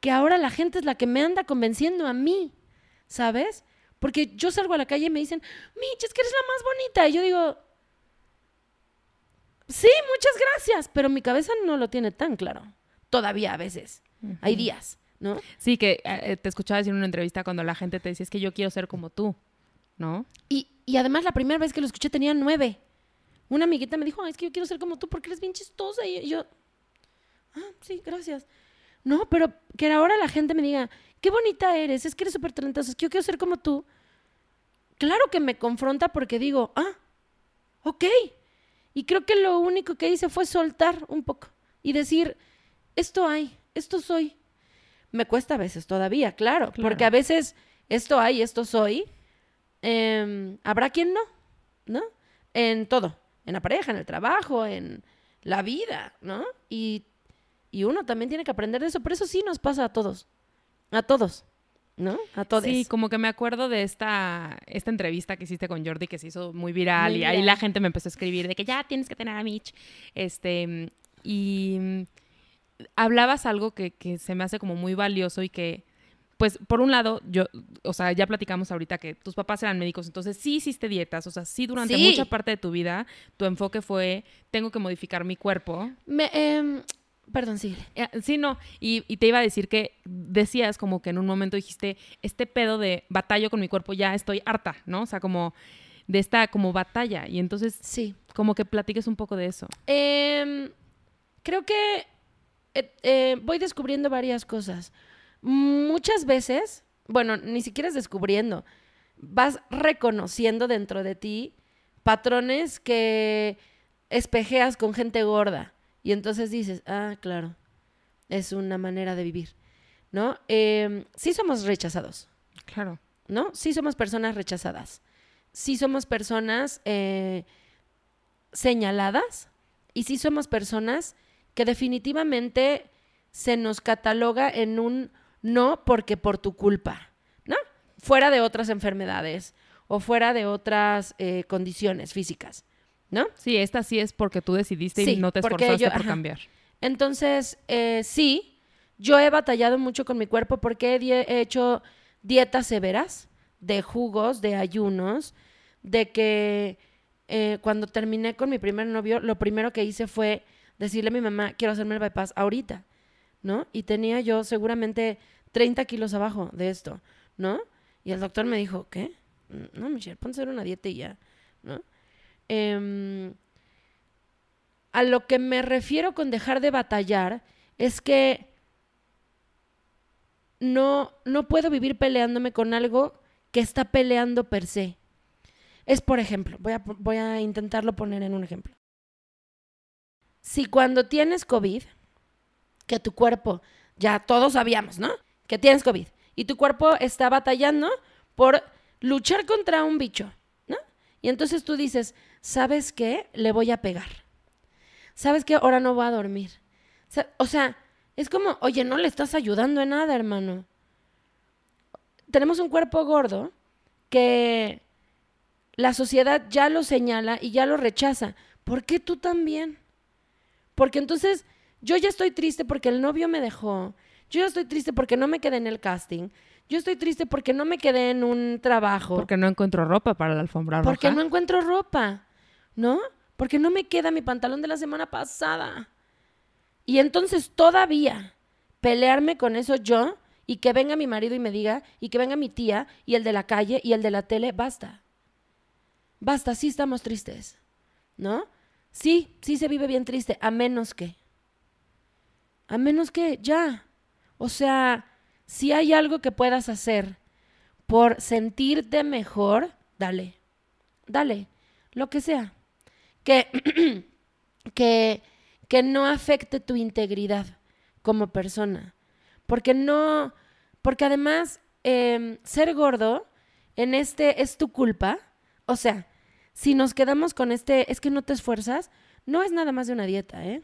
que ahora la gente es la que me anda convenciendo a mí, ¿sabes? Porque yo salgo a la calle y me dicen, Mitch, es que eres la más bonita. Y yo digo, sí, muchas gracias, pero mi cabeza no lo tiene tan claro. Todavía a veces. Hay días, ¿no? Sí, que eh, te escuchaba decir en una entrevista cuando la gente te decía, es que yo quiero ser como tú, ¿no? Y, y además la primera vez que lo escuché tenía nueve. Una amiguita me dijo, "Ay, es que yo quiero ser como tú porque eres bien chistosa. Y yo, ah, sí, gracias. No, pero que ahora la gente me diga, qué bonita eres, es que eres súper talentosa, es que yo quiero ser como tú. Claro que me confronta porque digo, ah, ok. Y creo que lo único que hice fue soltar un poco y decir, esto hay, esto soy. Me cuesta a veces todavía, claro, Claro. porque a veces esto hay, esto soy. Em, Habrá quien no, ¿no? En todo, en la pareja, en el trabajo, en la vida, ¿no? Y, y uno también tiene que aprender de eso, pero eso sí nos pasa a todos, a todos, ¿no? A todos. Sí, como que me acuerdo de esta, esta entrevista que hiciste con Jordi que se hizo muy viral Muy y ahí la gente me empezó a escribir de que ya tienes que tener a Mitch. Este, y hablabas algo que, que se me hace como muy valioso y que, pues, por un lado, yo, o sea, ya platicamos ahorita que tus papás eran médicos, entonces sí hiciste dietas, o sea, sí durante Sí. mucha parte de tu vida tu enfoque fue, tengo que modificar mi cuerpo. Me, em, perdón, sigue. Eh, Sí, no, y, y te iba a decir que decías como que en un momento dijiste, este pedo de batallo con mi cuerpo ya estoy harta, ¿no? O sea, como de esta como batalla. Y entonces, Sí. como que platiques un poco de eso. Em, creo que eh, eh, voy descubriendo varias cosas. Muchas veces, bueno, ni siquiera es descubriendo, vas reconociendo dentro de ti patrones que espejeas con gente gorda. Y entonces dices, ah, claro, es una manera de vivir, ¿no? Em, sí somos rechazados. Claro. ¿no? Sí somos personas rechazadas. Sí somos personas eh, señaladas Y sí somos personas que definitivamente se nos cataloga en un no porque por tu culpa, ¿no? Fuera de otras enfermedades o fuera de otras eh, condiciones físicas, ¿no? Sí, esta sí es porque tú decidiste Sí, y no te esforzaste yo- por ajá. cambiar. Entonces, eh, sí, yo he batallado mucho con mi cuerpo porque he hecho dietas severas de jugos, de ayunos, de que eh, cuando terminé con mi primer novio, lo primero que hice fue decirle a mi mamá, quiero hacerme el bypass ahorita, ¿no? Y tenía yo seguramente 30 kilos abajo de esto, ¿no? Y el doctor me dijo, ¿qué? No, Michelle, ponte a hacer una dieta y ya, ¿no? Em, a lo que me refiero con dejar de batallar es que no, no puedo vivir peleándome con algo que está peleando per se. Es, por ejemplo, voy a, voy a intentarlo poner en un ejemplo. Si cuando tienes COVID, que tu cuerpo, ya todos sabíamos, ¿no? Que tienes COVID y tu cuerpo está batallando por luchar contra un bicho, ¿no? Y entonces tú dices, ¿sabes qué? Le voy a pegar. ¿Sabes qué? Ahora no voy a dormir. O sea, es como, oye, no le estás ayudando en nada, hermano. Tenemos un cuerpo gordo que la sociedad ya lo señala y ya lo rechaza. ¿Por qué tú también? Porque entonces yo ya estoy triste porque el novio me dejó. Yo ya estoy triste porque no me quedé en el casting. Yo estoy triste porque no me quedé en un trabajo. Porque no encuentro ropa para la alfombra roja. Porque no encuentro ropa, ¿no? Porque no me queda mi pantalón de la semana pasada. Y entonces todavía pelearme con eso yo y que venga mi marido y me diga, y que venga mi tía y el de la calle y el de la tele, basta. Basta, sí estamos tristes, ¿no? Sí, sí se vive bien triste, a menos que. A menos que ya. O sea, si hay algo que puedas hacer por sentirte mejor, dale. Dale. Lo que sea. Que, que, que no afecte tu integridad como persona. Porque no. Porque además, em, ser gordo en este es tu culpa. O sea, si nos quedamos con este, es que no te esfuerzas, no es nada más de una dieta, ¿eh?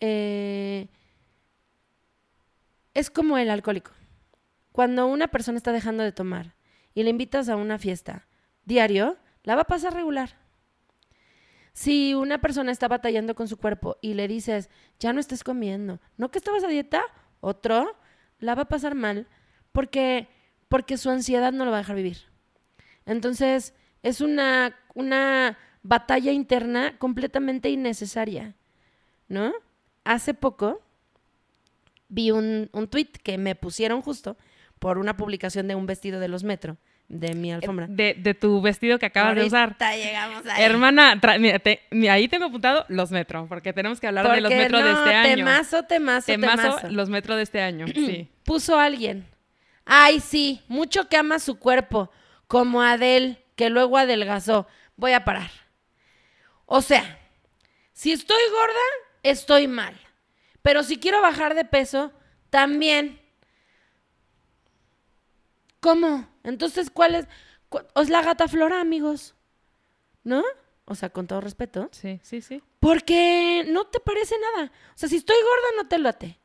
Eh, es como el alcohólico. Cuando una persona está dejando de tomar y le invitas a una fiesta diario, la va a pasar regular. Si una persona está batallando con su cuerpo y le dices, ya no estés comiendo, ¿no que estabas a dieta? Otro, la va a pasar mal porque, porque su ansiedad no lo va a dejar vivir. Entonces, es una, una batalla interna completamente innecesaria, ¿no? Hace poco vi un, un tweet que me pusieron justo por una publicación de un vestido de los Metro, de mi alfombra. De, de tu vestido que acabas de usar. Llegamos ahí. Hermana, mira, te- mira, ahí tengo apuntado los metro, porque tenemos que hablar de los Porque metro de este año. Temazo, temazo, Temazo, temazo. los metro de este año, sí. Puso alguien. Ay, sí, mucho que ama su cuerpo, como Adel, que luego adelgazó. Voy a parar. O sea, si estoy gorda, estoy mal. Pero si quiero bajar de peso, también. ¿Cómo? Entonces, ¿cuál es? cu- Es la gata flora, amigos. ¿No? O sea, con todo respeto. Sí, sí, sí. Porque no te parece nada. O sea, si estoy gorda, no te late.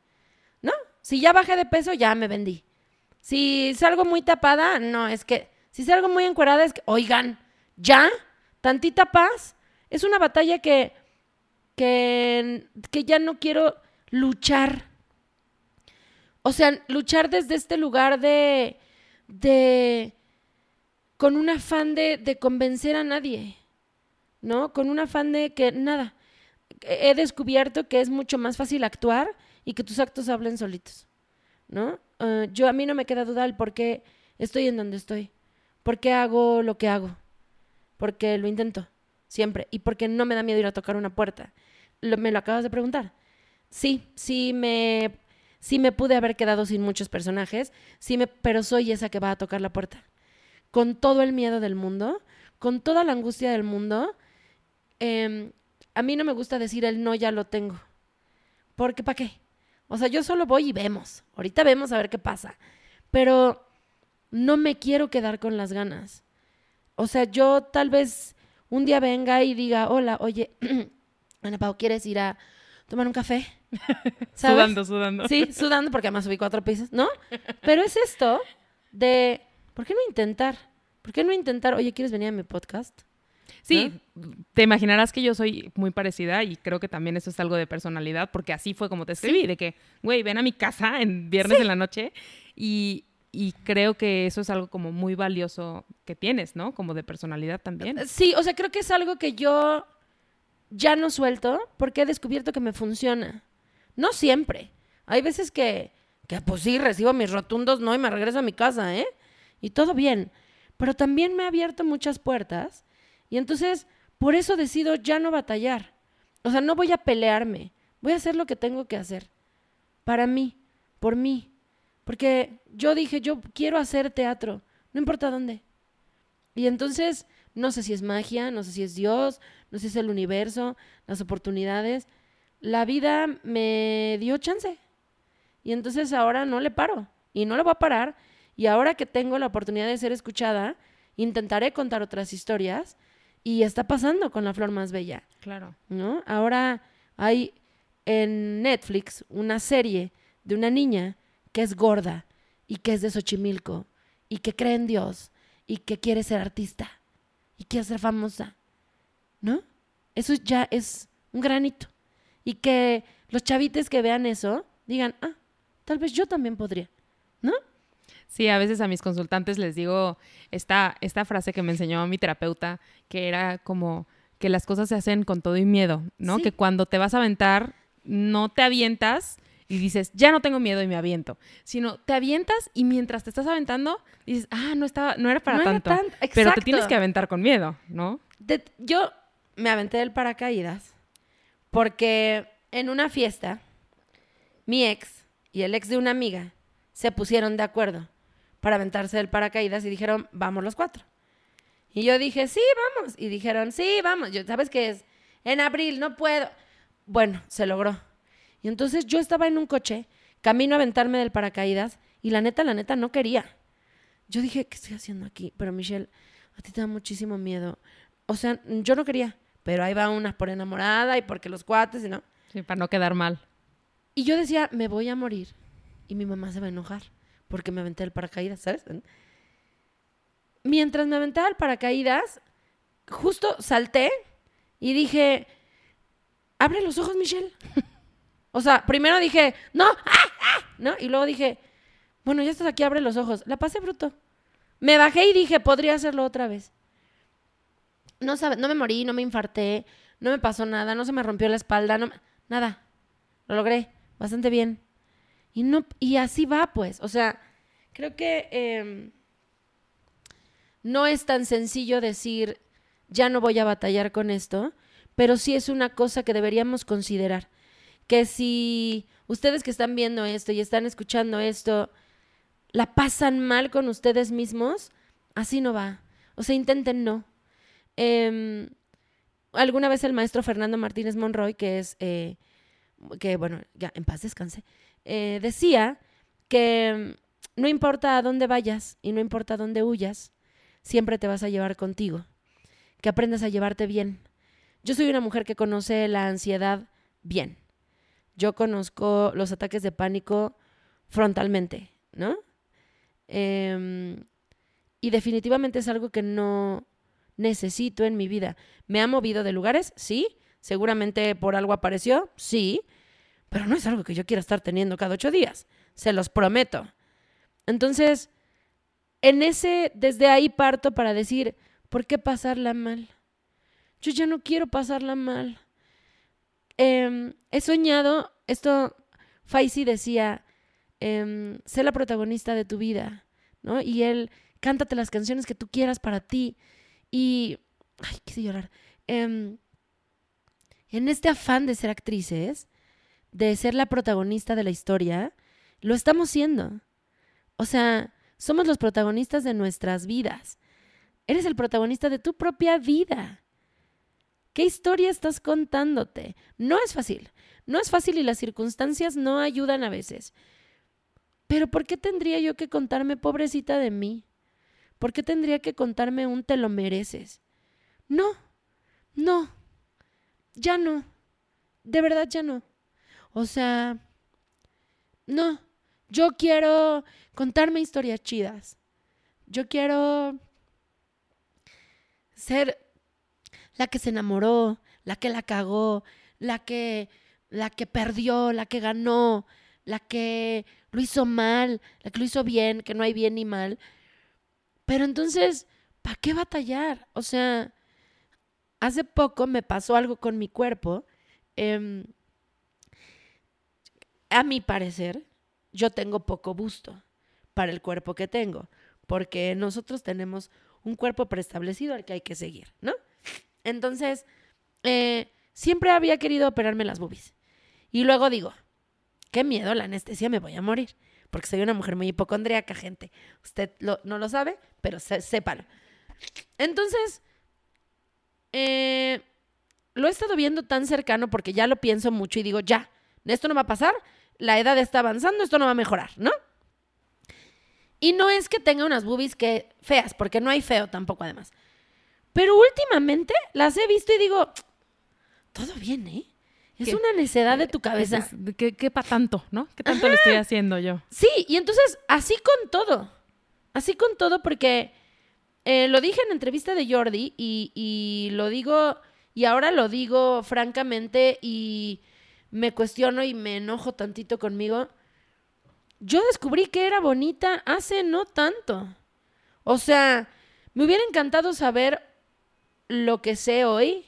¿No? Si ya bajé de peso, ya me vendí. Si salgo muy tapada, no, es que. Si salgo muy encuerada, es que. Oigan, ya, tantita paz. Es una batalla que. que, que ya no quiero luchar. O sea, luchar desde este lugar de. De. con un afán de, de convencer a nadie. ¿no? Con un afán de que nada. He descubierto que es mucho más fácil actuar y que tus actos hablen solitos, ¿no? Ah, yo a mí no me queda duda el por qué estoy en donde estoy, por qué hago lo que hago, porque lo intento siempre y porque no me da miedo ir a tocar una puerta. Me lo acabas de preguntar. Sí, sí me, sí me pude haber quedado sin muchos personajes, sí me, pero soy esa que va a tocar la puerta con todo el miedo del mundo, con toda la angustia del mundo, em, a mí no me gusta decir el no ya lo tengo. Porque ¿para qué? O sea, yo solo voy y vemos. Ahorita vemos a ver qué pasa. Pero no me quiero quedar con las ganas. O sea, yo tal vez un día venga y diga, hola, oye, Ana Pau, ¿quieres ir a tomar un café? Sudando, sudando. Sí, sudando porque además subí cuatro pisos, ¿no? Pero es esto de, ¿por qué no intentar? ¿Por qué no intentar, oye, ¿quieres venir a mi podcast? Sí, te imaginarás que yo soy muy parecida y creo que también eso es algo de personalidad, porque así fue como te escribí, de que, güey, ven a mi casa en viernes en la noche y, y creo que eso es algo como muy valioso que tienes, ¿no? Como de personalidad también. Sí, o sea, creo que es algo que yo ya no suelto porque he descubierto que me funciona. No siempre. Hay veces que, que pues sí, recibo mis rotundos, no, y me regreso a mi casa, ¿eh? Y todo bien. Pero también me ha abierto muchas puertas y entonces, por eso decido ya no batallar. O sea, no voy a pelearme. Voy a hacer lo que tengo que hacer. Para mí, por mí. Porque yo dije, yo quiero hacer teatro, no importa dónde. Y entonces, no sé si es magia, no sé si es Dios, no sé si es el universo, las oportunidades. La vida me dio chance. Y entonces ahora no le paro. Y no le voy a parar. Y ahora que tengo la oportunidad de ser escuchada, intentaré contar otras historias y está pasando con la flor más bella. Claro. ¿No? Ahora hay en Netflix una serie de una niña que es gorda y que es de Xochimilco y que cree en Dios y que quiere ser artista y quiere ser famosa. ¿No? Eso ya es un granito. Y que los chavites que vean eso digan, ah, tal vez yo también podría. ¿No? Sí, a veces a mis consultantes les digo esta, esta frase que me enseñó mi terapeuta, que era como que las cosas se hacen con todo y miedo, ¿no? Que cuando te vas a aventar, no te avientas y dices, ya no tengo miedo y me aviento, sino te avientas y mientras te estás aventando, dices, ah, no, estaba, no era para tanto, pero te tienes que aventar con miedo, ¿no? yo me aventé del paracaídas porque en una fiesta, mi ex y el ex de una amiga se pusieron de acuerdo para aventarse del paracaídas y dijeron, vamos los cuatro. Y yo dije, sí, vamos. Y dijeron, sí, vamos. Yo, ¿Sabes qué es? En abril, no puedo. Bueno, se logró. Y entonces yo estaba en un coche, camino a aventarme del paracaídas, y la neta, la neta, no quería. Yo dije, ¿qué estoy haciendo aquí? Pero Michelle, a ti te da muchísimo miedo. O sea, yo no quería, pero ahí va una por enamorada y porque los cuates y no. Sí, para no quedar mal. Y yo decía, me voy a morir y mi mamá se va a enojar porque me aventé el paracaídas, ¿sabes? Mientras me aventaba el paracaídas, justo salté y dije, abre los ojos, Michelle. o sea, primero dije, no, ¡ah, ah! ¿no? Y luego dije, bueno, ya estás aquí, abre los ojos. La pasé bruto. Me bajé y dije, podría hacerlo otra vez. No, sabe, no me morí, no me infarté, no me pasó nada, no se me rompió la espalda, nada. Lo logré bastante bien. Y, no, y así va, pues. O sea, creo que em, no es tan sencillo decir, ya no voy a batallar con esto, pero sí es una cosa que deberíamos considerar. Que si ustedes que están viendo esto y están escuchando esto, la pasan mal con ustedes mismos, así no va. O sea, intenten no. Em, alguna vez el maestro Fernando Martínez Monroy, que es, eh, que bueno, ya en paz descanse, eh, decía que mm, no importa a dónde vayas y no importa a dónde huyas, siempre te vas a llevar contigo. Que aprendas a llevarte bien. Yo soy una mujer que conoce la ansiedad bien. Yo conozco los ataques de pánico frontalmente, ¿no? Em, y definitivamente es algo que no necesito en mi vida. ¿Me ha movido de lugares? Sí. Seguramente por algo apareció, sí. Pero no es algo que yo quiera estar teniendo cada ocho días, se los prometo. Entonces, en ese, desde ahí parto para decir, ¿por qué pasarla mal? Yo ya no quiero pasarla mal. Em, he soñado, esto Faisy decía, em, sé la protagonista de tu vida, ¿no? Y él, cántate las canciones que tú quieras para ti. Y, ay, quise llorar. Em, en este afán de ser actrices, de ser la protagonista de la historia, lo estamos siendo. O sea, somos los protagonistas de nuestras vidas. Eres el protagonista de tu propia vida. ¿Qué historia estás contándote? No es fácil. No es fácil y las circunstancias no ayudan a veces. Pero ¿por qué tendría yo que contarme pobrecita de mí? ¿Por qué tendría que contarme un te lo mereces? No, no, ya no. de verdad ya no. O sea, no. Yo quiero contarme historias chidas. Yo quiero ser la que se enamoró, la que la cagó, la que la que perdió, la que ganó, la que lo hizo mal, la que lo hizo bien, que no hay bien ni mal. Pero entonces, ¿para qué batallar? O sea, hace poco me pasó algo con mi cuerpo. Em, a mi parecer, yo tengo poco busto para el cuerpo que tengo, porque nosotros tenemos un cuerpo preestablecido al que hay que seguir, ¿no? Entonces, eh, siempre había querido operarme las boobies. Y luego digo, qué miedo, la anestesia, me voy a morir. Porque soy una mujer muy hipocondríaca, gente. Usted no lo sabe, pero sépalo. Entonces, eh, lo he estado viendo tan cercano porque ya lo pienso mucho y digo, ya, esto no va a pasar, la edad está avanzando, esto no va a mejorar, ¿no? Y no es que tenga unas boobies que feas, porque no hay feo tampoco además. Pero últimamente las he visto y digo, todo bien, ¿eh? Es una necedad de tu cabeza. ¿Qué, qué para tanto, no? ¿Qué tanto le estoy haciendo yo? Sí, y entonces así con todo. Así con todo porque eh, lo dije en entrevista de Jordi y, y lo digo, y ahora lo digo francamente y me cuestiono y me enojo tantito conmigo. Yo descubrí que era bonita hace no tanto. O sea, me hubiera encantado saber lo que sé hoy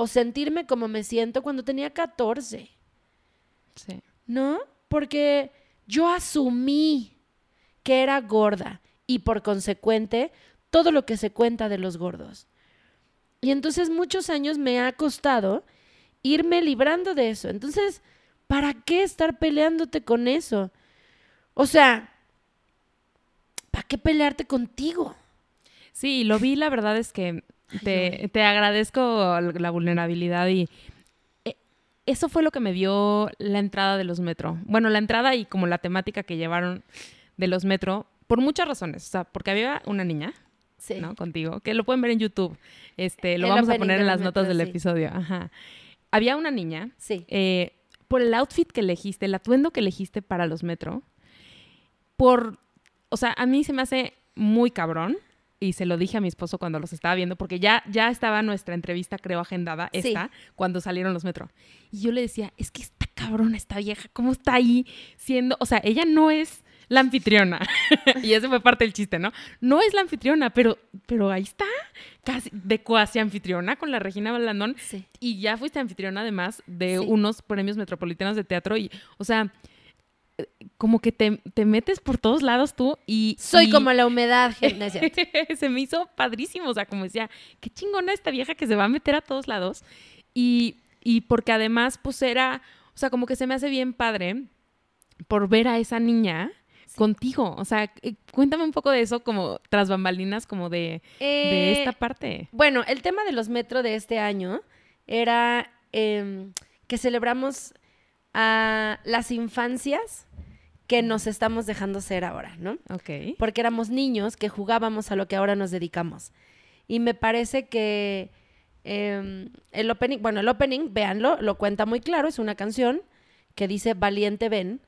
o sentirme como me siento cuando tenía 14. Sí. ¿No? Porque yo asumí que era gorda y por consecuente todo lo que se cuenta de los gordos. Y entonces muchos años me ha costado irme librando de eso. Entonces, ¿para qué estar peleándote con eso? O sea, ¿para qué pelearte contigo? Sí, lo vi, la verdad es que te, te agradezco la vulnerabilidad y eh, eso fue lo que me dio la entrada de los metro. Bueno, la entrada y como la temática que llevaron de los metro, por muchas razones. O sea, porque había una niña, ¿no? Contigo, que lo pueden ver en YouTube. Este, lo vamos a poner en las notas del episodio. Ajá. Había una niña. Sí. Eh, por el outfit que elegiste, el atuendo que elegiste para los metro, por, o sea, a mí se me hace muy cabrón y se lo dije a mi esposo cuando los estaba viendo, porque ya, ya estaba nuestra entrevista, creo, agendada, esta, cuando salieron los metro. Y yo le decía, es que está cabrona esta vieja, ¿cómo está ahí siendo? O sea, ella no es la anfitriona. y ese fue parte del chiste, ¿no? No es la anfitriona, pero, pero ahí está, casi de cuasi anfitriona con la Regina Balandón. Sí. Y ya fuiste anfitriona además de unos premios metropolitanos de teatro. Y, o sea, como que te, metes por todos lados tú y... Soy como la humedad, gente. se me hizo padrísimo, o sea, como decía, qué chingona esta vieja que se va a meter a todos lados. Y, y porque además, pues era, o sea, como que se me hace bien padre por ver a esa niña contigo. O sea, eh, cuéntame un poco de eso, como tras bambalinas, como de, de esta eh, parte. Bueno, el tema de los metros de este año era em, que celebramos a las infancias que nos estamos dejando ser ahora, ¿no? Ok. Porque éramos niños que jugábamos a lo que ahora nos dedicamos. Y me parece que em, el opening, bueno, el opening, véanlo, lo cuenta muy claro, es una canción que dice Valiente ven,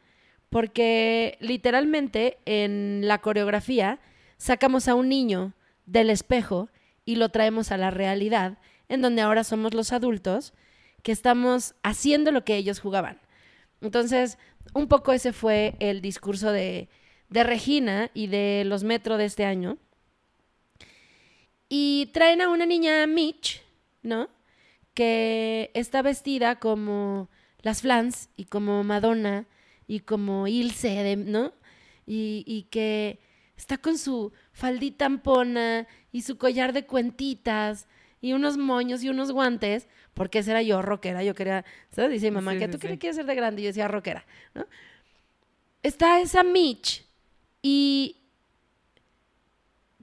porque literalmente en la coreografía sacamos a un niño del espejo y lo traemos a la realidad, en donde ahora somos los adultos que estamos haciendo lo que ellos jugaban. Entonces, un poco ese fue el discurso de, Regina y de los Metro de este año. Y traen a una niña, Mitch, ¿no? Que está vestida como las Flans y como Madonna y como Ilse, ¿no? Y, y, que está con su faldita ampona y su collar de cuentitas y unos moños y unos guantes, porque esa era yo rockera, yo quería, ¿sabes? Dice mamá, que tú quieres ser de grande? Y yo decía rockera, ¿no? Está esa Mitch y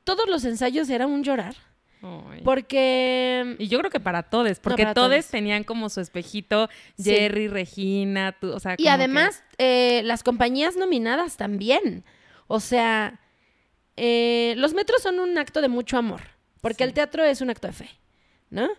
todos los ensayos eran un llorar. Porque. Y yo creo que para todos, porque todos tenían como su espejito, Jerry, Regina, tú, o sea. y además, eh, las compañías nominadas también. O sea, eh, los metros son un acto de mucho amor, porque el teatro es un acto de fe, ¿no?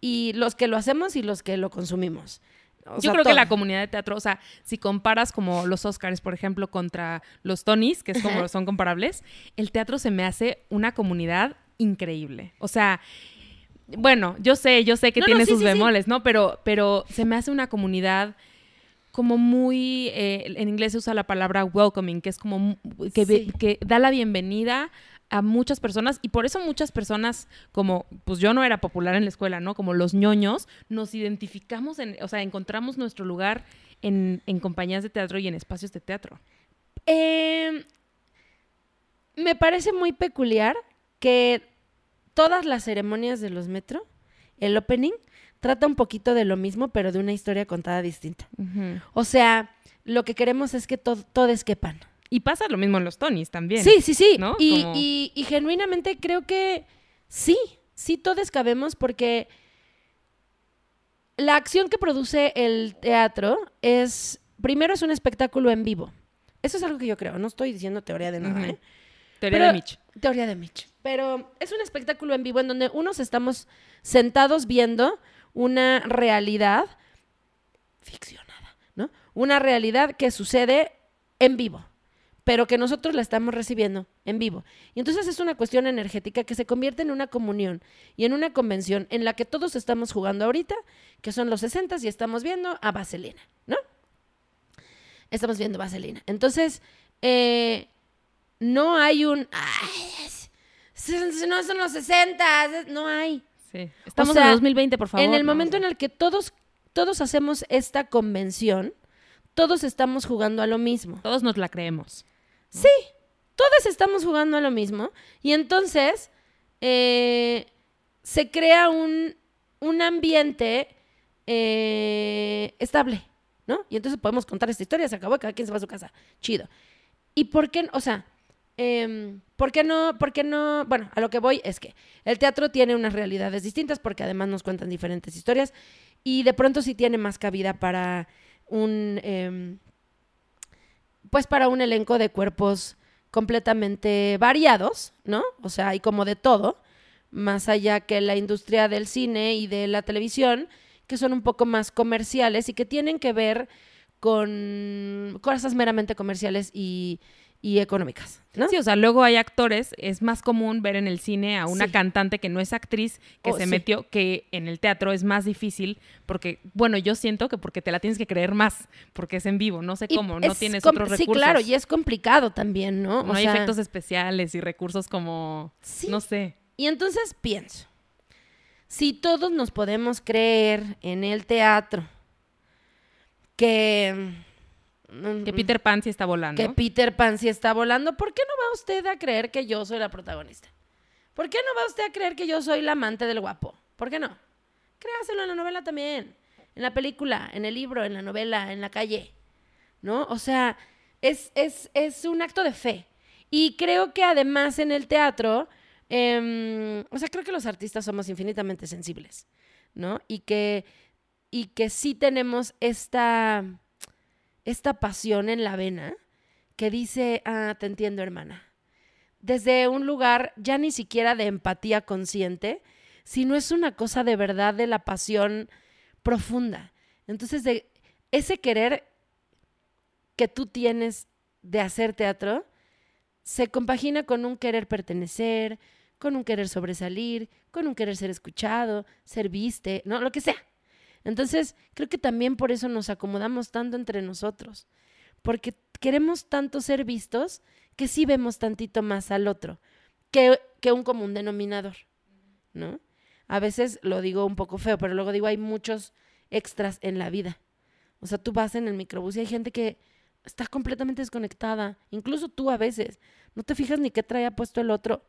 y los que lo hacemos y los que lo consumimos. O Yo creo que la comunidad de teatro, o sea, si comparas como los Oscars, por ejemplo, contra los Tonys, que es como Ajá. son comparables, el teatro se me hace una comunidad increíble. O sea, bueno, yo sé, yo sé que No, no, tiene sí, sus sí, sí. bemoles, ¿no? Pero, pero se me hace una comunidad como muy, eh, en inglés se usa la palabra welcoming, que es como que, que da la bienvenida a muchas personas y por eso muchas personas como pues yo no era popular en la escuela, ¿no? Como los ñoños, nos identificamos en, o sea, encontramos nuestro lugar en, en compañías de teatro y en espacios de teatro. Eh, me parece muy peculiar que todas las ceremonias de los metro, el opening, trata un poquito de lo mismo, pero de una historia contada distinta. O sea, lo que queremos es que to- todos quepan. Y pasa lo mismo en los Tonys también. Sí, sí, sí. ¿no? Y, Como- y- y genuinamente creo que sí, sí todos cabemos porque la acción que produce el teatro es, primero es un espectáculo en vivo. Eso es algo que yo creo, no estoy diciendo teoría de nada. ¿eh? Teoría Pero- de Mitch. Teoría de Mitch. Pero es un espectáculo en vivo en donde unos estamos sentados viendo una realidad ficcionada, ¿no? Una realidad que sucede en vivo, pero que nosotros la estamos recibiendo en vivo. Y entonces es una cuestión energética que se convierte en una comunión y en una convención en la que todos estamos jugando ahorita, que son los 60 y estamos viendo a Vaselina, ¿no? Estamos viendo Vaselina. Entonces, eh, no hay un... "Ay, no son los 60, no hay. Sí. Estamos sea, en 2020, por favor. En el No, momento o en el que todos, todos hacemos esta convención, todos estamos jugando a lo mismo. Todos nos la creemos. Sí, todos estamos jugando a lo mismo. Y entonces eh, se crea un, un ambiente eh, estable, ¿no? Y entonces podemos contar esta historia, se acabó, cada quien se va a su casa. Chido. ¿Y por qué? O sea, em, ¿por qué no? ¿Por qué no? Bueno, a lo que voy es que el teatro tiene unas realidades distintas porque además nos cuentan diferentes historias y de pronto sí tiene más cabida para un... pues para un elenco de cuerpos completamente variados, ¿no? O sea, hay como de todo, más allá que la industria del cine y de la televisión, que son un poco más comerciales y que tienen que ver con cosas meramente comerciales y, y económicas, ¿no? Sí, o sea, luego hay actores, es más común ver en el cine a una Sí. cantante que no es actriz, que Oh, se sí. metió, que en el teatro es más difícil, porque, bueno, yo siento que porque te la tienes que creer más, porque es en vivo, no sé Y cómo, no es tienes otros Sí, recursos. claro, y es complicado también, ¿no? No O hay sea, efectos especiales y recursos como, Sí. no sé. Y entonces pienso, si todos nos podemos creer en el teatro que... Que Peter Pan sí está volando. que Peter Pan sí está volando, ¿por qué no va usted a creer que yo soy la protagonista? ¿Por qué no va usted a creer que yo soy la amante del guapo? ¿Por qué no? Créaselo en la novela también, en la película, en el libro, en la novela, en la calle, ¿no? O sea, es, es, es un acto de fe. Y creo que además en el teatro, em, o sea, creo que los artistas somos infinitamente sensibles, ¿no? Y que, y que sí tenemos esta esta pasión en la vena que dice, ah, te entiendo, hermana. Desde un lugar ya ni siquiera de empatía consciente, sino es una cosa de verdad de la pasión profunda. Entonces, de ese querer que tú tienes de hacer teatro, se compagina con un querer pertenecer, con un querer sobresalir, con un querer ser escuchado, ser viste, no, lo que sea. Entonces, creo que también por eso nos acomodamos tanto entre nosotros, porque queremos tanto ser vistos que sí vemos tantito más al otro que, que un común denominador, ¿no? A veces lo digo un poco feo, pero luego digo, hay muchos extras en la vida. O sea, tú vas en el microbús y hay gente que está completamente desconectada, incluso tú a veces, no te fijas ni qué trae puesto el otro,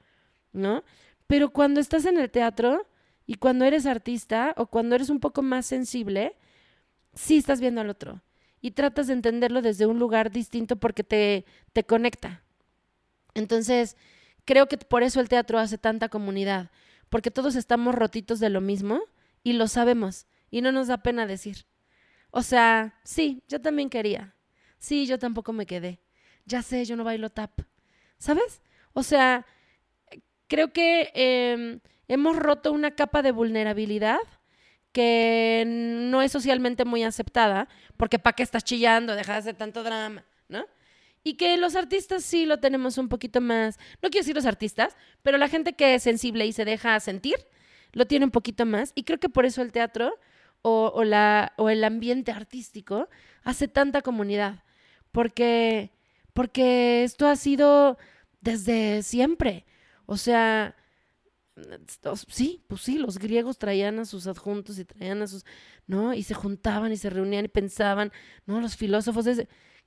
¿no? Pero cuando estás en el teatro, y cuando eres artista o cuando eres un poco más sensible, sí estás viendo al otro. Y tratas de entenderlo desde un lugar distinto porque te, te conecta. Entonces, creo que por eso el teatro hace tanta comunidad. Porque todos estamos rotitos de lo mismo y lo sabemos. Y no nos da pena decir. O sea, sí, yo también quería. Sí, yo tampoco me quedé. Ya sé, yo no bailo tap. ¿Sabes? O sea, creo que... em, hemos roto una capa de vulnerabilidad que no es socialmente muy aceptada, porque ¿para qué estás chillando? Deja de hacer tanto drama, ¿no? Y que los artistas sí lo tenemos un poquito más, no quiero decir los artistas, pero la gente que es sensible y se deja sentir, lo tiene un poquito más. Y creo que por eso el teatro o, la, o el ambiente artístico hace tanta comunidad. Porque, porque esto ha sido desde siempre. O sea, sí, pues sí, los griegos traían a sus adjuntos y traían a sus, ¿no? Y se juntaban y se reunían y pensaban, ¿no? Los filósofos,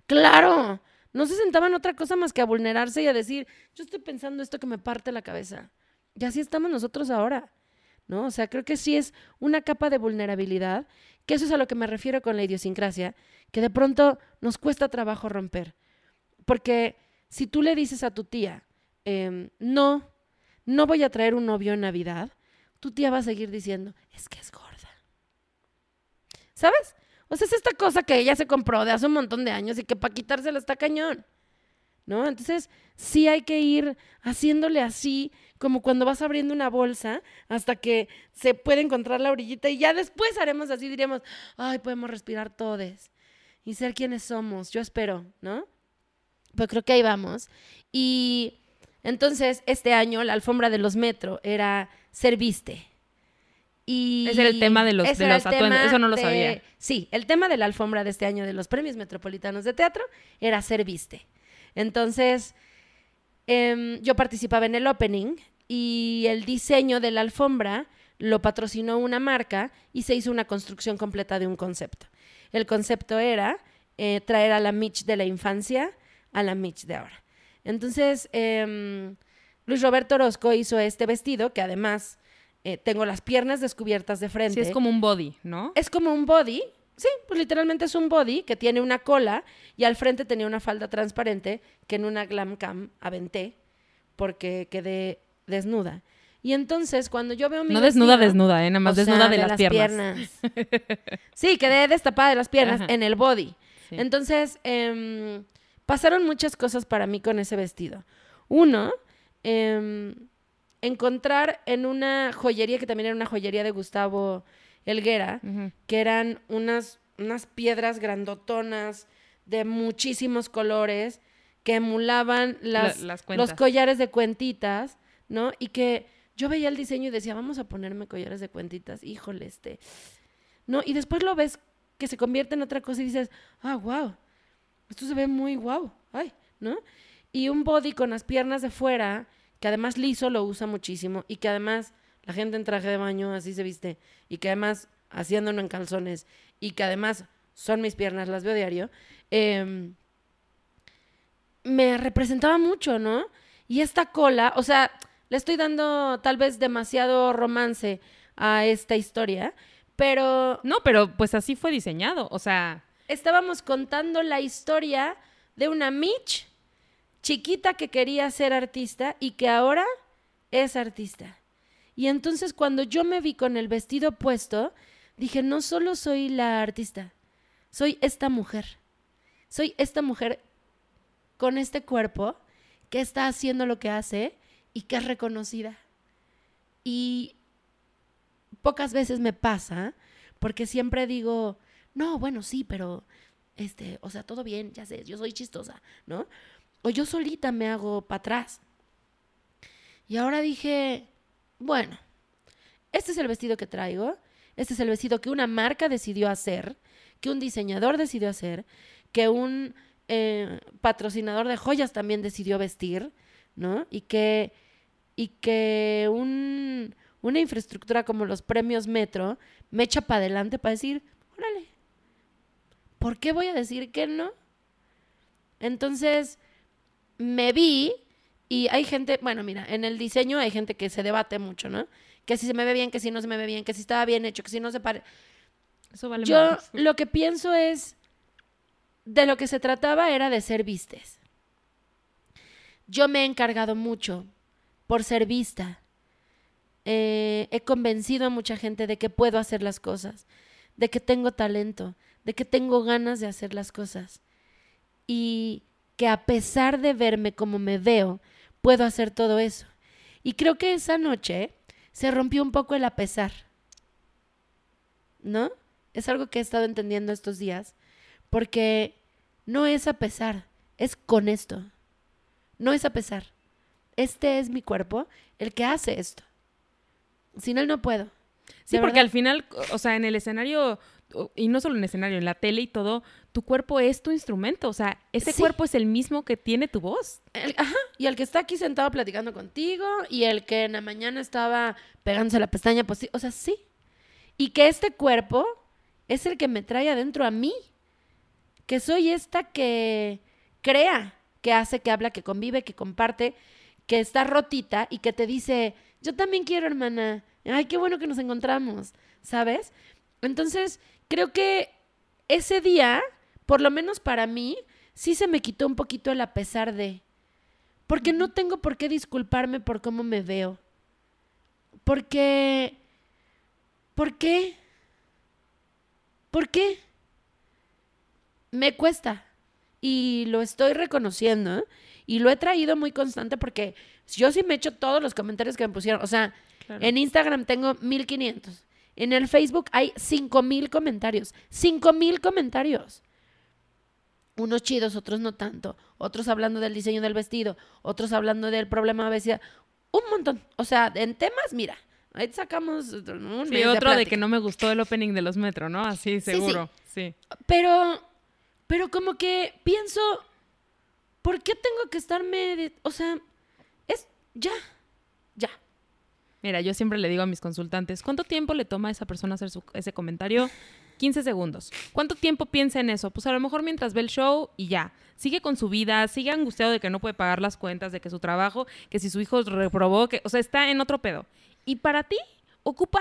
claro, no se sentaban otra cosa más que a vulnerarse y a decir, yo estoy pensando esto que me parte la cabeza. Y así estamos nosotros ahora, ¿no? O sea, creo que sí es una capa de vulnerabilidad, que eso es a lo que me refiero con la idiosincrasia, que de pronto nos cuesta trabajo romper. Porque si tú le dices a tu tía, em, no, no voy a traer un novio en Navidad, tu tía va a seguir diciendo, es que es gorda. ¿Sabes? O sea, es esta cosa que ella se compró de hace un montón de años y que para quitársela está cañón. ¿No? Entonces, sí hay que ir haciéndole así, como cuando vas abriendo una bolsa, hasta que se puede encontrar la orillita y ya después haremos así, diríamos, ay, podemos respirar todos y ser quienes somos. Yo espero, ¿no? Pues creo que ahí vamos. Y entonces, este año la alfombra de los metro era ser viste. Y ese era el tema de los, de los atuendos, eso no lo sabía. Sí, el tema de la alfombra de este año de los premios metropolitanos de teatro era ser viste. Entonces, em, yo participaba en el opening y el diseño de la alfombra lo patrocinó una marca y se hizo una construcción completa de un concepto. El concepto era eh, traer a la Mitch de la infancia a la Mitch de ahora. Entonces, em, Luis Roberto Orozco hizo este vestido que además eh, tengo las piernas descubiertas de frente. Sí, es como un body, ¿no? Es como un body. Sí, pues literalmente es un body que tiene una cola y al frente tenía una falda transparente que en una glam cam aventé porque quedé desnuda. Y entonces cuando yo veo mi No desnuda, desnuda, ¿eh? Nada más desnuda de, las, piernas. sí, quedé destapada de las piernas en el body. Entonces, em, pasaron muchas cosas para mí con ese vestido. Uno, eh, encontrar en una joyería, que también era una joyería de Gustavo Elguera, que eran unas, unas piedras grandotonas de muchísimos colores que emulaban las, los collares de cuentitas, ¿no? Y que yo veía el diseño y decía, vamos a ponerme collares de cuentitas, híjole, este. ¿No? Y después lo ves que se convierte en otra cosa y dices, ah, wow, esto se ve muy wow, ay, ¿no? Y un body con las piernas de fuera que además liso lo usa muchísimo y que además la gente en traje de baño así se viste y que además haciéndolo en calzones y que además son mis piernas, las veo diario, em, me representaba mucho, ¿no? Y esta cola, o sea, le estoy dando tal vez demasiado romance a esta historia, pero... No, pero pues así fue diseñado, o sea... Estábamos contando la historia de una Mitch chiquita que quería ser artista y que ahora es artista. Y entonces cuando yo me vi con el vestido puesto, dije, no solo soy la artista, soy esta mujer. Soy esta mujer con este cuerpo que está haciendo lo que hace y que es reconocida. Y pocas veces me pasa, porque siempre digo, no, bueno, sí, pero, este, o sea, todo bien, ya sé, yo soy chistosa, ¿no? o yo solita me hago para atrás. Y ahora dije, bueno, este es el vestido que traigo, este es el vestido que una marca decidió hacer, que un diseñador decidió hacer, que un eh, patrocinador de joyas también decidió vestir, ¿no? Y que, y que un, una infraestructura como los premios Metro me echa para adelante para decir, órale, ¿por qué voy a decir que no? Entonces, me vi y hay gente, bueno, mira, en el diseño hay gente que se debate mucho, ¿no? Que si se me ve bien, que si no se me ve bien, que si estaba bien hecho, que si no se pare. Eso vale Yo lo que pienso es, de lo que se trataba era de ser vistes. Yo me he encargado mucho por ser vista. Eh, he convencido a mucha gente de que puedo hacer las cosas, de que tengo talento, de que tengo ganas de hacer las cosas. Y que a pesar de verme como me veo, puedo hacer todo eso. Y creo que esa noche se rompió un poco el a pesar. ¿no? Es algo que he estado entendiendo estos días, porque no es a pesar, es con esto. No es a pesar. Este es mi cuerpo el que hace esto. Sin él no puedo. Sí, porque al final, o sea, en el escenario, y no solo en escenario, en la tele y todo, tu cuerpo es tu instrumento. O sea, ese Sí. cuerpo es el mismo que tiene tu voz. El- ajá, y el que está aquí sentado platicando contigo, y el que en la mañana estaba pegándose la pestaña, pues sí, o sea, sí. Y que este cuerpo es el que me trae adentro a mí. Que soy esta que crea, que hace, que habla, que convive, que comparte, que está rotita y que te dice, yo también quiero, hermana. Ay, qué bueno que nos encontramos, ¿sabes? Entonces, creo que ese día, por lo menos para mí, sí se me quitó un poquito el a pesar de. Porque no tengo por qué disculparme por cómo me veo. Porque... ¿Por qué? ¿Por qué? Me cuesta. Y lo estoy reconociendo. ¿eh? Y lo he traído muy constante porque yo sí me echo todos los comentarios que me pusieron. O sea, Claro. en Instagram tengo 1500. En el Facebook hay 5000 comentarios. 5000 comentarios. Unos chidos, otros no tanto. Otros hablando del diseño del vestido. Otros hablando del problema de obesidad. Un montón. O sea, en temas, mira. Ahí sacamos un Sí, mes otro de, que no me gustó el opening de los metro, ¿no? Así, sí. seguro. Sí. Pero, pero como que pienso, ¿por qué tengo que estarme, de- o sea, es ya. Mira, yo siempre le digo a mis consultantes, ¿cuánto tiempo le toma a esa persona hacer ese comentario? 15 segundos. ¿Cuánto tiempo piensa en eso? Pues a lo mejor mientras ve el show y ya. Sigue con su vida, sigue angustiado de que no puede pagar las cuentas, de que su trabajo, que si su hijo reprobó, que, o sea, está en otro pedo. Y para ti, ocupa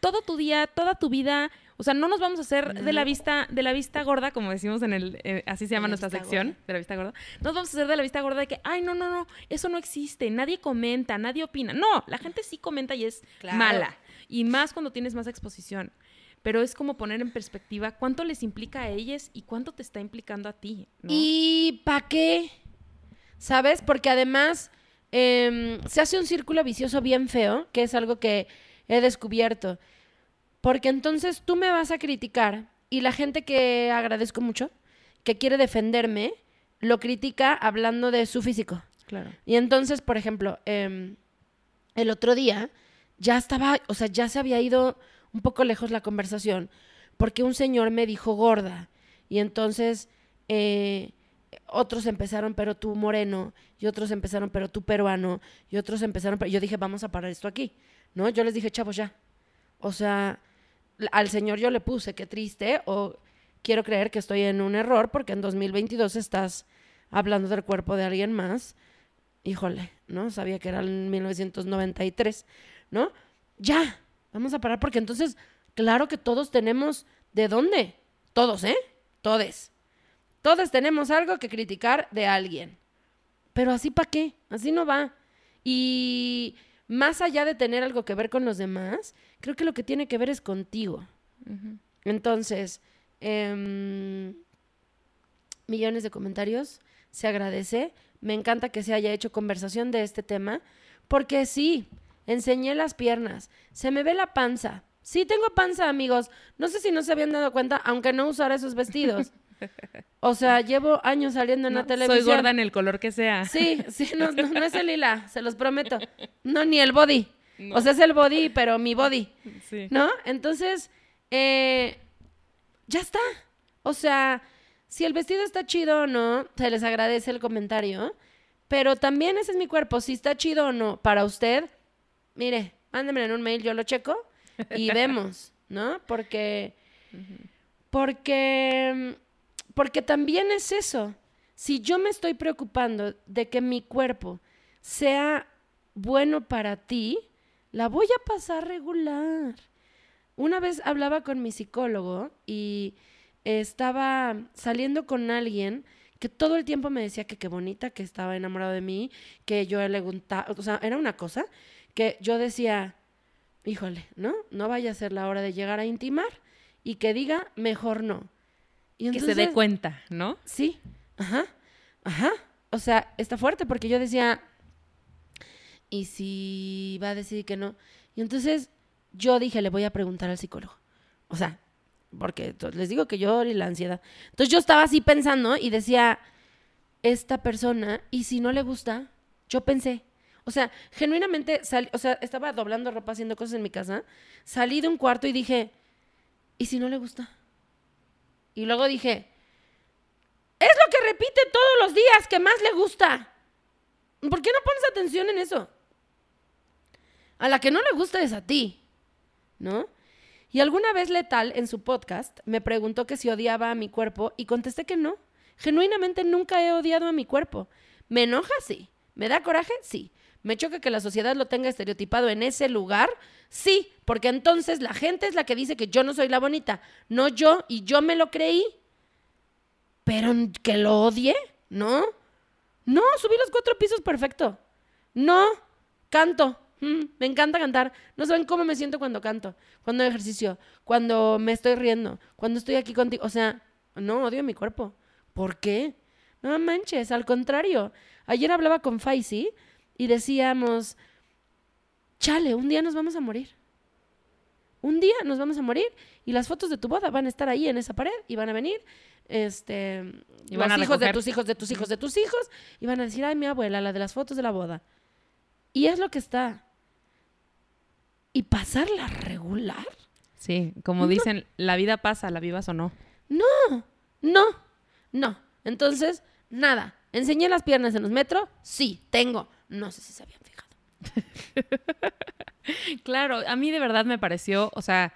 todo tu día, toda tu vida. O sea, no nos vamos a hacer de la vista, de la vista gorda, como decimos en el, eh, así se llama la nuestra sección, gorda. de la vista gorda. No nos vamos a hacer de la vista gorda de que, ay, no, no, no, eso no existe, nadie comenta, nadie opina. No, la gente sí comenta y es Claro. mala. Y más cuando tienes más exposición. Pero es como poner en perspectiva cuánto les implica a ellas y cuánto te está implicando a ti. ¿no? ¿Y para qué? ¿Sabes? Porque además em, se hace un círculo vicioso bien feo, que es algo que he descubierto. Porque entonces tú me vas a criticar y la gente que agradezco mucho, que quiere defenderme, lo critica hablando de su físico. Claro. Y entonces, por ejemplo, em, el otro día ya estaba, o sea, ya se había ido un poco lejos la conversación, porque un señor me dijo gorda. Y entonces eh, otros empezaron, pero tú moreno, y otros empezaron, pero tú peruano, y otros empezaron, pero yo dije, vamos a parar esto aquí, ¿no? Yo les dije, chavos, ya. O sea, al señor yo le puse, qué triste, o quiero creer que estoy en un error, porque en 2022 estás hablando del cuerpo de alguien más híjole, ¿no? Sabía que era en 1993, ¿no? Ya, vamos a parar porque entonces, claro que todos tenemos, ¿de dónde? Todos, ¿eh? Todes. Todos tenemos algo que criticar de alguien. Pero así para qué? Así no va. Y más allá de tener algo que ver con los demás, creo que lo que tiene que ver es contigo. Entonces, em, millones de comentarios, se agradece. Me encanta que se haya hecho conversación de este tema, porque sí, enseñé las piernas, se me ve la panza. Sí, tengo panza, amigos. No sé si no se habían dado cuenta, aunque no usara esos vestidos. O sea, llevo años saliendo en No, la televisión. Soy gorda en el color que sea. Sí, sí, no, no, no es el lila, se los prometo. No, ni el body. No. O sea, es el body, pero mi body. Sí. ¿No? Entonces, eh, ya está. O sea, si el vestido está chido o no, se les agradece el comentario. Pero también ese es mi cuerpo. Si está chido o no para usted, mire, mándeme en un mail, yo lo checo y vemos, ¿no? Porque, porque, porque también es eso. Si yo me estoy preocupando de que mi cuerpo sea bueno para ti, la voy a pasar regular. Una vez hablaba con mi psicólogo y estaba saliendo con alguien que todo el tiempo me decía que qué bonita, que estaba enamorado de mí, que yo le gustaba, o sea, era una cosa que yo decía, híjole, ¿no? No vaya a ser la hora de llegar a intimar y que diga, mejor no. Y que se dé cuenta, ¿no? Sí, ajá, ajá. O sea, está fuerte porque yo decía, ¿y si va a decir que no? Y entonces yo dije, le voy a preguntar al psicólogo. O sea, porque les digo que yo y la ansiedad. Entonces yo estaba así pensando y decía, esta persona, ¿y si no le gusta? Yo pensé. O sea, genuinamente, salí, o sea, estaba doblando ropa, haciendo cosas en mi casa, salí de un cuarto y dije, ¿y si no le gusta? Y luego dije, es lo que repite todos los días que más le gusta. ¿Por qué no pones atención en eso? A la que no le gusta es a ti, ¿no? Y alguna vez Letal en su podcast me preguntó que si odiaba a mi cuerpo y contesté que no. Genuinamente nunca he odiado a mi cuerpo. ¿Me enoja? Sí. ¿Me da coraje? Sí. ¿Me choca que la sociedad lo tenga estereotipado en ese lugar? Sí, porque entonces la gente es la que dice que yo no soy la bonita, no yo, y yo me lo creí. Pero que lo odie, ¿no? No, subí los cuatro pisos perfecto. No, canto. Mm, me encanta cantar. No saben cómo me siento cuando canto, cuando ejercicio, cuando me estoy riendo, cuando estoy aquí contigo. O sea, no, odio mi cuerpo. ¿Por qué? No manches, al contrario. Ayer hablaba con Faisy y decíamos, chale, un día nos vamos a morir. Un día nos vamos a morir y las fotos de tu boda van a estar ahí en esa pared y van a venir este Y van los a hijos de tus hijos de tus hijos de tus hijos y van a decir, "Ay, mi abuela, la de las fotos de la boda." Y es lo que está. Y pasarla regular? Sí, como dicen, la vida pasa, la vivas o no. No, no, no. Entonces, nada. ¿Enseñé las piernas en los metros? Sí, tengo. No sé si se habían fijado. Claro, a mí de verdad me pareció, o sea,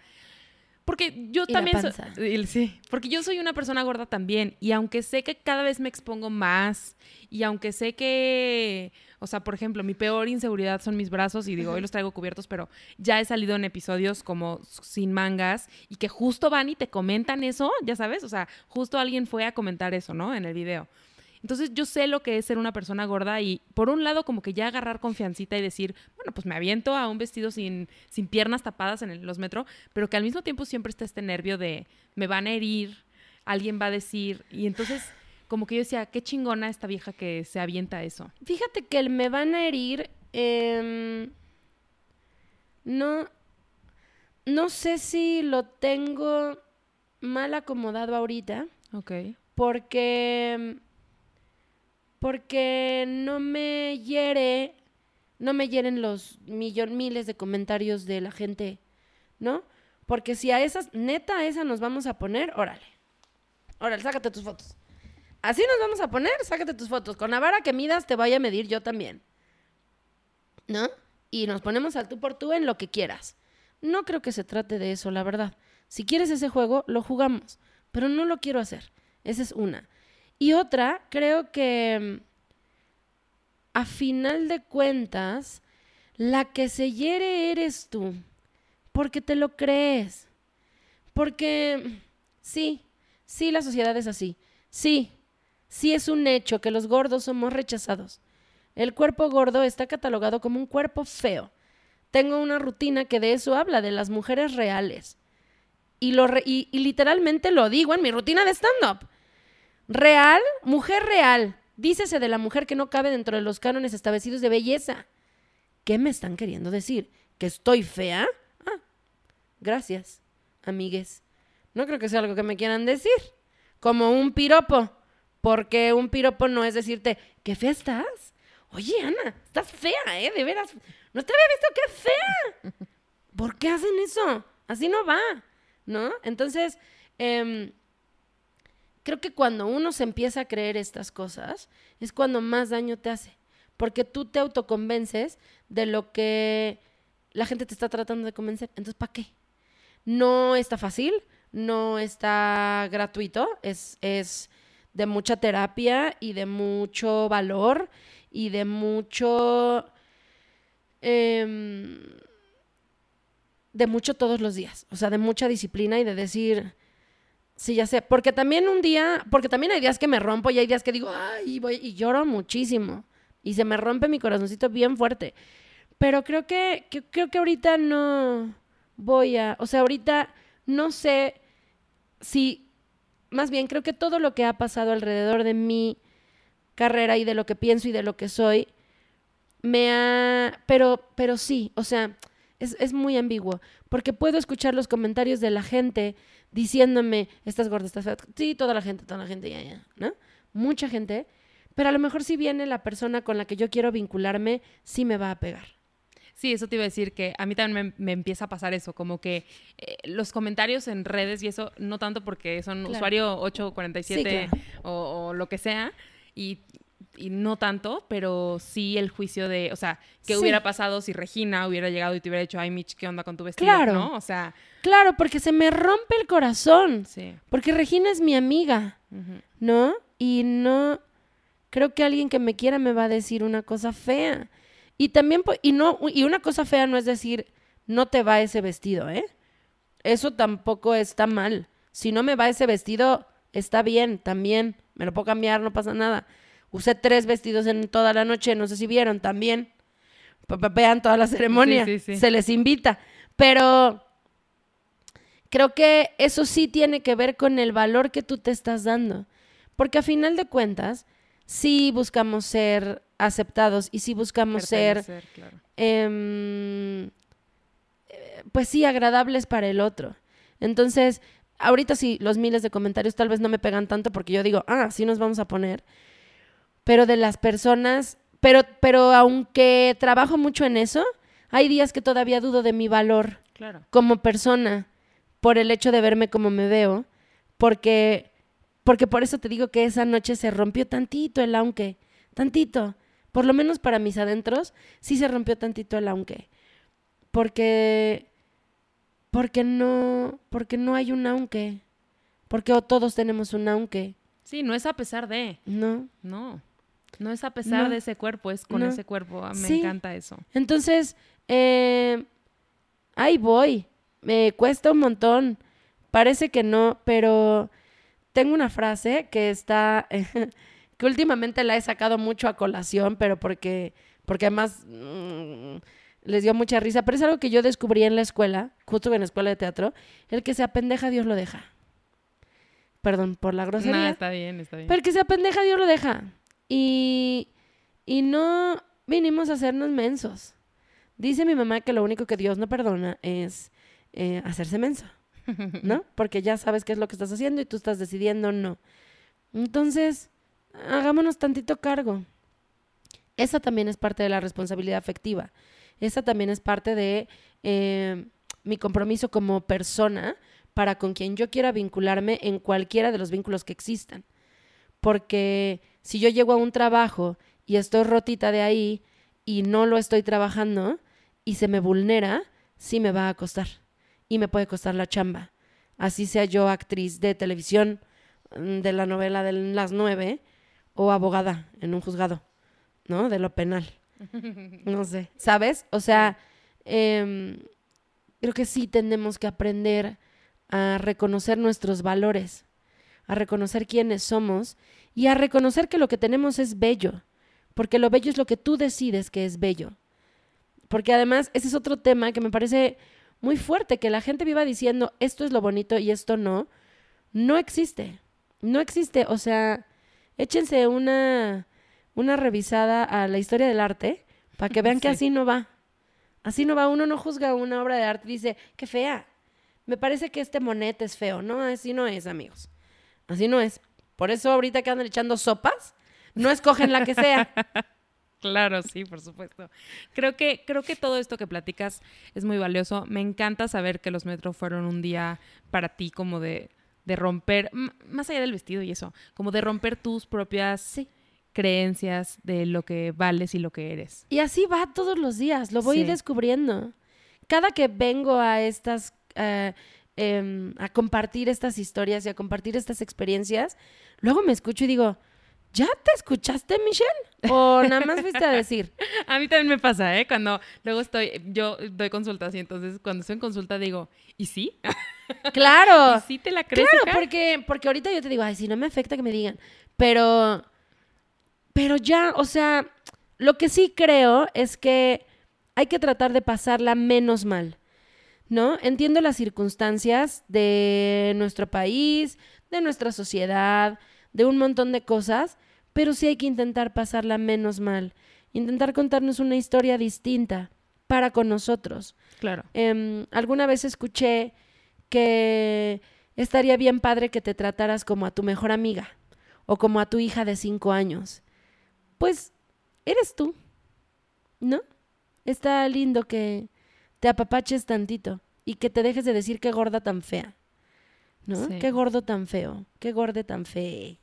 porque yo Y la también panza. y- sí, porque yo soy una persona gorda también y aunque sé que cada vez me expongo más y aunque sé que, o sea, por ejemplo, mi peor inseguridad son mis brazos y digo, hoy los traigo cubiertos, pero ya he salido en episodios como sin mangas y que justo van y te comentan eso, ya sabes, o sea, justo alguien fue a comentar eso, ¿no? En el video. Entonces yo sé lo que es ser una persona gorda y por un lado como que ya agarrar confiancita y decir, bueno, pues me aviento a un vestido sin, sin piernas tapadas en el- los metros, pero que al mismo tiempo siempre está este nervio de me van a herir, alguien va a decir, y entonces como que yo decía, qué chingona esta vieja que se avienta a eso. Fíjate que el me van a herir. em, no. No sé si lo tengo mal acomodado ahorita. Ok. Porque. Porque no me hiere. No me hieren los millon, miles de comentarios de la gente. ¿No? Porque si a esas. Neta, a esa nos vamos a poner. Órale. Órale, sácate tus fotos. Así nos vamos a poner, sácate tus fotos. Con la vara que midas te vaya a medir yo también. ¿No? Y nos ponemos al tú por tú en lo que quieras. No creo que se trate de eso, la verdad. Si quieres ese juego, lo jugamos. Pero no lo quiero hacer. Esa es una. Y otra, creo que mm, a final de cuentas, la que se hiere eres tú. Porque te lo crees. Porque mm, sí, sí, la sociedad es así. Sí, sí es un hecho que los gordos somos rechazados. El cuerpo gordo está catalogado como un cuerpo feo. Tengo una rutina que de eso habla, de las mujeres reales. Y, lo y literalmente lo digo en mi rutina de stand-up. Real, mujer real. Dícese de la mujer que no cabe dentro de los cánones establecidos de belleza. ¿Qué me están queriendo decir? ¿Que estoy fea? Ah, gracias, amigues. No creo que sea algo que me quieran decir. Como un piropo. Porque un piropo no es decirte, ¿qué fea estás? Oye, Ana, estás fea, ¿eh? De veras. No te había visto qué fea. ¿Por qué hacen eso? Así no va, ¿no? Entonces, em, creo que cuando uno se empieza a creer estas cosas, es cuando más daño te hace. Porque tú te autoconvences de lo que la gente te está tratando de convencer. Entonces, ¿para qué? No está fácil, no está gratuito, es, es de mucha terapia y de mucho valor y de mucho... em, de mucho todos los días, o sea, de mucha disciplina y de decir, sí, ya sé, porque también un día, porque también hay días que me rompo y hay días que digo, ay, voy, y lloro muchísimo y se me rompe mi corazoncito bien fuerte, pero creo que, que- creo que ahorita no voy a, o sea, ahorita no sé si, más bien creo que todo lo que ha pasado alrededor de mi carrera y de lo que pienso y de lo que soy, me ha, pero, pero sí, o sea, es, es muy ambiguo, porque puedo escuchar los comentarios de la gente diciéndome, estás gorda, estás fea. Sí, toda la gente, toda la gente, ya, ya, ¿no? Mucha gente, pero a lo mejor si viene la persona con la que yo quiero vincularme, sí me va a pegar. Sí, eso te iba a decir que a mí también me, me empieza a pasar eso, como que eh, los comentarios en redes y eso, no tanto porque son Claro. usuario 847 Sí, o, o lo que sea, y, y no tanto, pero sí el juicio de, o sea, ¿qué Sí. hubiera pasado si Regina hubiera llegado y te hubiera dicho, ay, Mitch, ¿qué onda con tu vestido? Claro. ¿No? O sea, Claro, porque se me rompe el corazón, sí. porque Regina es mi amiga. ¿no? Y no creo que alguien que me quiera me va a decir una cosa fea. Y también y no y una cosa fea no es decir no te va ese vestido, ¿eh? Eso tampoco está mal. Si no me va ese vestido, está bien, también. Me lo puedo cambiar, no pasa nada. Usé tres vestidos en toda la noche, no sé si vieron, también. Vean toda la ceremonia, Sí, sí, sí. se les invita. Pero creo que eso sí tiene que ver con el valor que tú te estás dando. Porque a final de cuentas, sí buscamos ser aceptados y sí buscamos ser claro. em, eh, pues sí, agradables para el otro. Entonces, ahorita sí, los miles de comentarios tal vez no me pegan tanto porque yo digo, ah, sí nos vamos a poner. Pero de las personas, pero, pero aunque trabajo mucho en eso, hay días que todavía dudo de mi valor Claro. como persona por el hecho de verme como me veo, porque, porque por eso te digo que esa noche se rompió tantito el aunque, tantito, por lo menos para mis adentros, sí se rompió tantito el aunque, porque, porque no, porque no hay un aunque, porque todos tenemos un aunque, Sí, no es a pesar de, ¿no? no. No es a pesar No. de ese cuerpo, es con No. ese cuerpo. Ah, Me Sí. encanta eso. Entonces, eh, ahí voy. Me cuesta un montón. Parece que no, pero tengo una frase que está, que últimamente la he sacado mucho a colación, pero porque, porque además mm, les dio mucha risa. Pero es algo que yo descubrí en la escuela, justo en la escuela de teatro. El que se apendeja, Dios lo deja. Perdón por la grosería. No, está bien, está bien. Pero el que se apendeja, Dios lo deja. Y, y no vinimos a hacernos mensos. Dice mi mamá que lo único que Dios no perdona es eh, hacerse menso, ¿no? Porque ya sabes qué es lo que estás haciendo y tú estás decidiendo no. Entonces, hagámonos tantito cargo. Esa también es parte de la responsabilidad afectiva. Esa también es parte de eh, mi compromiso como persona para con quien yo quiera vincularme en cualquiera de los vínculos que existan. Porque si yo llego a un trabajo y estoy rotita de ahí y no lo estoy trabajando y se me vulnera, sí me va a costar. Y me puede costar la chamba. Así sea yo actriz de televisión mm, de la novela de las nueve o abogada en un juzgado, ¿no? De lo penal. No sé, ¿sabes? O sea, em, creo que sí tenemos que aprender a reconocer nuestros valores, a reconocer quiénes somos y a reconocer que lo que tenemos es bello, porque lo bello es lo que tú decides que es bello. Porque además ese es otro tema que me parece muy fuerte, que la gente viva diciendo esto es lo bonito y esto no. No existe, no existe. O sea, échense una, una revisada a la historia del arte para que vean que Sí. así no va. Así no va, uno no juzga una obra de arte y dice, qué fea. Me parece que este monet es feo. No, así no es, amigos. Así no es. Por eso ahorita que andan echando sopas, no escogen la que sea. Claro, sí, por supuesto. Creo que, creo que todo esto que platicas es muy valioso. Me encanta saber que los metros fueron un día para ti como de, de romper, más allá del vestido y eso, como de romper tus propias Sí. creencias de lo que vales y lo que eres. Y así va todos los días, lo voy Sí. descubriendo. Cada que vengo a estas, eh, em, a compartir estas historias y a compartir estas experiencias, luego me escucho y digo, ¿ya te escuchaste, Michelle? ¿O nada más fuiste a decir? A mí también me pasa, ¿eh? Cuando luego estoy, yo doy consultas y entonces cuando estoy en consulta digo, ¿y sí? Claro. ¿Y sí te la crees? Claro, hija? porque, porque ahorita yo te digo, ay, si no me afecta que me digan. Pero, pero ya, o sea, lo que sí creo es que hay que tratar de pasarla menos mal, ¿no? Entiendo las circunstancias de nuestro país, de nuestra sociedad, de un montón de cosas, pero sí hay que intentar pasarla menos mal. Intentar contarnos una historia distinta para con nosotros. Claro. Em, alguna vez escuché que estaría bien padre que te trataras como a tu mejor amiga o como a tu hija de cinco años. Pues eres tú, ¿no? Está lindo que te apapaches tantito y que te dejes de decir qué gorda tan fea, ¿no? Sí. Qué gordo tan feo, qué gorde tan fe,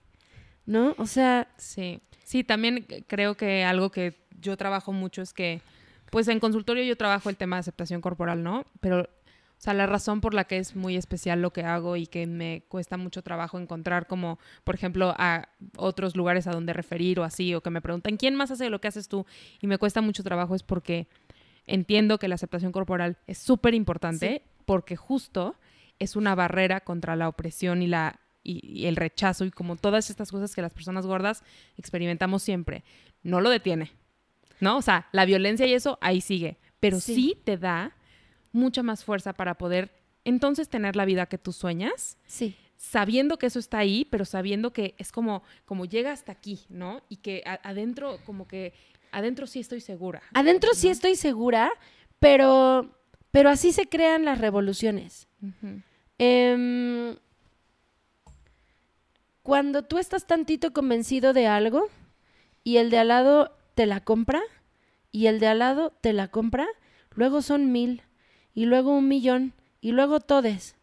¿no? O sea, Sí, sí, también creo que algo que yo trabajo mucho es que, pues en consultorio yo trabajo el tema de aceptación corporal, ¿no? Pero, o sea, la razón por la que es muy especial lo que hago y que me cuesta mucho trabajo encontrar como, por ejemplo, a otros lugares a donde referir o así, o que me preguntan, ¿quién más hace lo que haces tú? Y me cuesta mucho trabajo es porque entiendo que la aceptación corporal es súper importante porque justo es una barrera contra la opresión y la y, y el rechazo y como todas estas cosas que las personas gordas experimentamos siempre. No lo detiene, ¿no? O sea, la violencia y eso ahí sigue, pero Sí. sí, te da mucha más fuerza para poder entonces tener la vida que tú sueñas, sí, sabiendo que eso está ahí, pero sabiendo que es como como llega hasta aquí, ¿no? Y que a- adentro como que adentro sí estoy segura. adentro sí estoy segura, pero, pero así se crean las revoluciones. Em, cuando tú estás tantito convencido de algo y el de al lado te la compra y el de al lado te la compra, luego son mil y luego un millón y luego todes.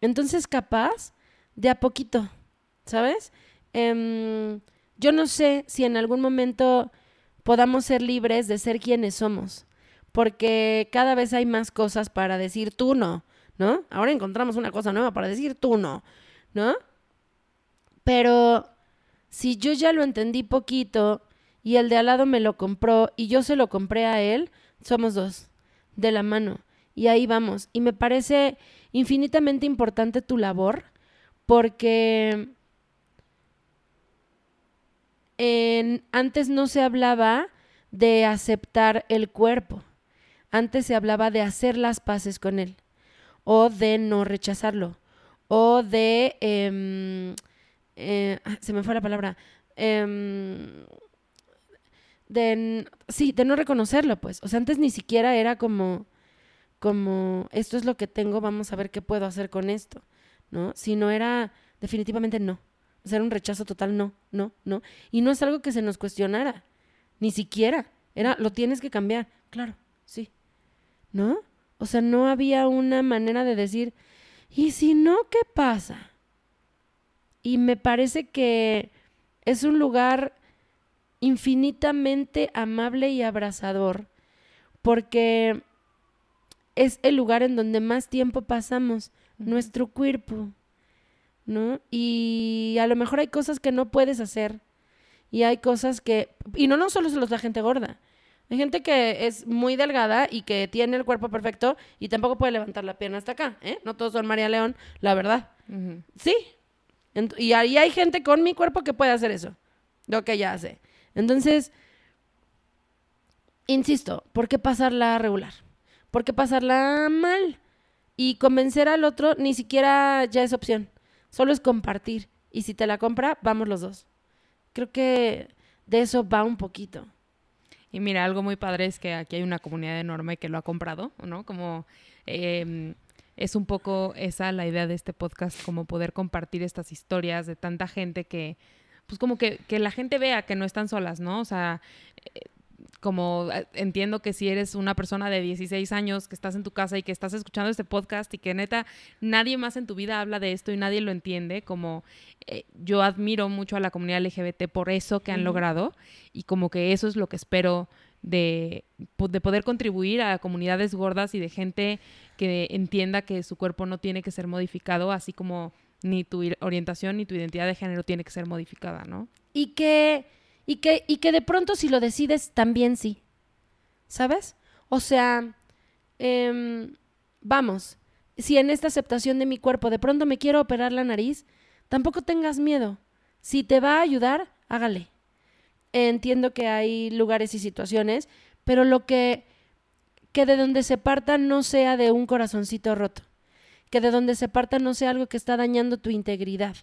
Entonces capaz de a poquito, ¿sabes? Em, yo no sé si en algún momento podamos ser libres de ser quienes somos, porque cada vez hay más cosas para decir tú no, ¿no? Ahora encontramos una cosa nueva para decir tú no, ¿no? Pero si yo ya lo entendí poquito y el de al lado me lo compró y yo se lo compré a él, somos dos, de la mano. Y ahí vamos. Y me parece infinitamente importante tu labor porque antes no se hablaba de aceptar el cuerpo. Antes se hablaba de hacer las paces con él o de no rechazarlo o de em, eh, ah, se me fue la palabra em, de sí de no reconocerlo pues. O sea antes ni siquiera era como como esto es lo que tengo vamos a ver qué puedo hacer con esto no sino era definitivamente no. O sea era un rechazo total no no no. Y no es algo que se nos cuestionara ni siquiera. Era lo tienes que cambiar. Claro sí. ¿no? O sea, no había una manera de decir, ¿y si no, qué pasa? Y me parece que es un lugar infinitamente amable y abrazador, porque es el lugar en donde más tiempo pasamos, nuestro cuerpo, ¿no? Y a lo mejor hay cosas que no puedes hacer, y hay cosas que, y no, no solo es la gente gorda, hay gente que es muy delgada y que tiene el cuerpo perfecto y tampoco puede levantar la pierna hasta acá, ¿eh? No todos son María León, la verdad. Sí. Y ahí hay gente con mi cuerpo que puede hacer eso. Lo que ella hace. Entonces, insisto, ¿por qué pasarla regular? ¿Por qué pasarla mal? Y convencer al otro ni siquiera ya es opción. Solo es compartir. Y si te la compra, vamos los dos. Creo que de eso va un poquito. Y mira, algo muy padre es que aquí hay una comunidad enorme que lo ha comprado, ¿no? Como eh, es un poco esa la idea de este podcast, como poder compartir estas historias de tanta gente que, pues como que, que la gente vea que no están solas, ¿no? O sea, eh, como eh, entiendo que si eres una persona de 16 años que estás en tu casa y que estás escuchando este podcast y que neta nadie más en tu vida habla de esto y nadie lo entiende, como eh, yo admiro mucho a la comunidad LGBT por eso que han logrado y como que eso es lo que espero de, po- de poder contribuir a comunidades gordas y de gente que entienda que su cuerpo no tiene que ser modificado, así como ni tu orientación ni tu identidad de género tiene que ser modificada, ¿no? Y que, y que, y que de pronto si lo decides, también sí. ¿Sabes? O sea, em, vamos, si en esta aceptación de mi cuerpo de pronto me quiero operar la nariz, tampoco tengas miedo. Si te va a ayudar, hágale. Entiendo que hay lugares y situaciones, pero lo que, que de donde se parta no sea de un corazoncito roto. Que de donde se parta no sea algo que está dañando tu integridad.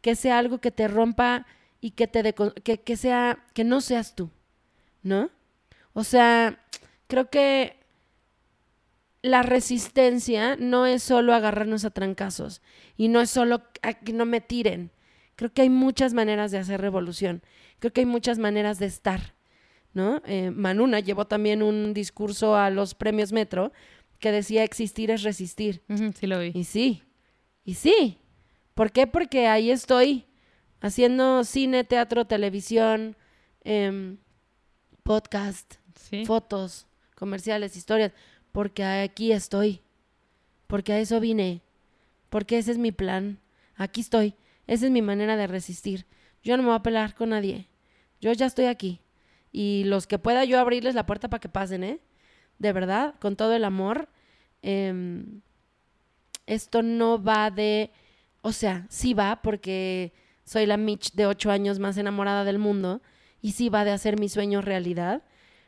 Que sea algo que te rompa y que te que, que sea que no seas tú, ¿no? O sea, creo que la resistencia no es solo agarrarnos a trancazos y no es solo a que no me tiren. Creo que hay muchas maneras de hacer revolución. Creo que hay muchas maneras de estar. ¿no? Eh, Manuna llevó también un discurso a los premios Metro que decía existir es resistir. Sí lo vi. Y sí, y sí. ¿Por qué? Porque ahí estoy haciendo cine, teatro, televisión, em, podcast, Sí. fotos, comerciales, historias, porque aquí estoy, porque a eso vine, porque ese es mi plan, aquí estoy, esa es mi manera de resistir. Yo no me voy a pelear con nadie, yo ya estoy aquí. Y los que pueda yo abrirles la puerta para que pasen, ¿eh? De verdad, con todo el amor. em, esto no va de, o sea, sí va porque soy la Mitch de ocho años más enamorada del mundo y sí va de hacer mi sueño realidad,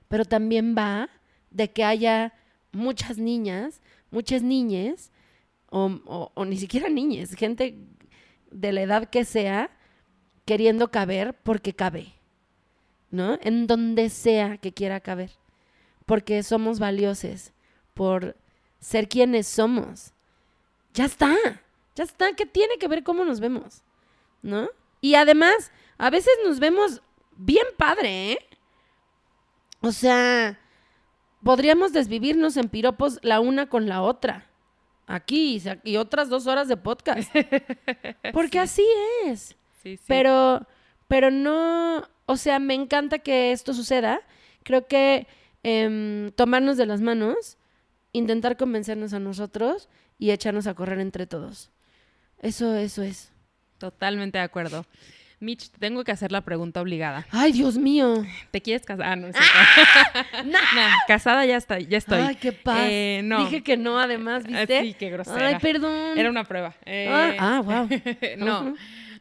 pero también va de que haya muchas niñas, muchas niñes, o, o- o ni siquiera niñas, gente de la edad que sea, queriendo caber porque cabe, ¿no? En donde sea que quiera caber, porque somos valiosos por ser quienes somos. Ya está, ya está, ¿qué tiene que ver cómo nos vemos? ¿No? Y además, a veces nos vemos bien padre, ¿eh? O sea, podríamos desvivirnos en piropos la una con la otra. Aquí y otras dos horas de podcast. Porque así es. Sí, sí. Pero, pero no, o sea, me encanta que esto suceda. Creo que em, tomarnos de las manos, intentar convencernos a nosotros y echarnos a correr entre todos. Eso, eso es. Totalmente de acuerdo. Mitch, te tengo que hacer la pregunta obligada. Ay, Dios mío. ¿Te quieres casar? Ah, no, es cierto. Nah, casada ya, está, ya estoy. Ay, qué paz. Eh, no. Dije que no, además, Ah, ¿viste? sí, qué grosera. Ay, perdón. Era una prueba. Eh, Ah, ah, wow. no.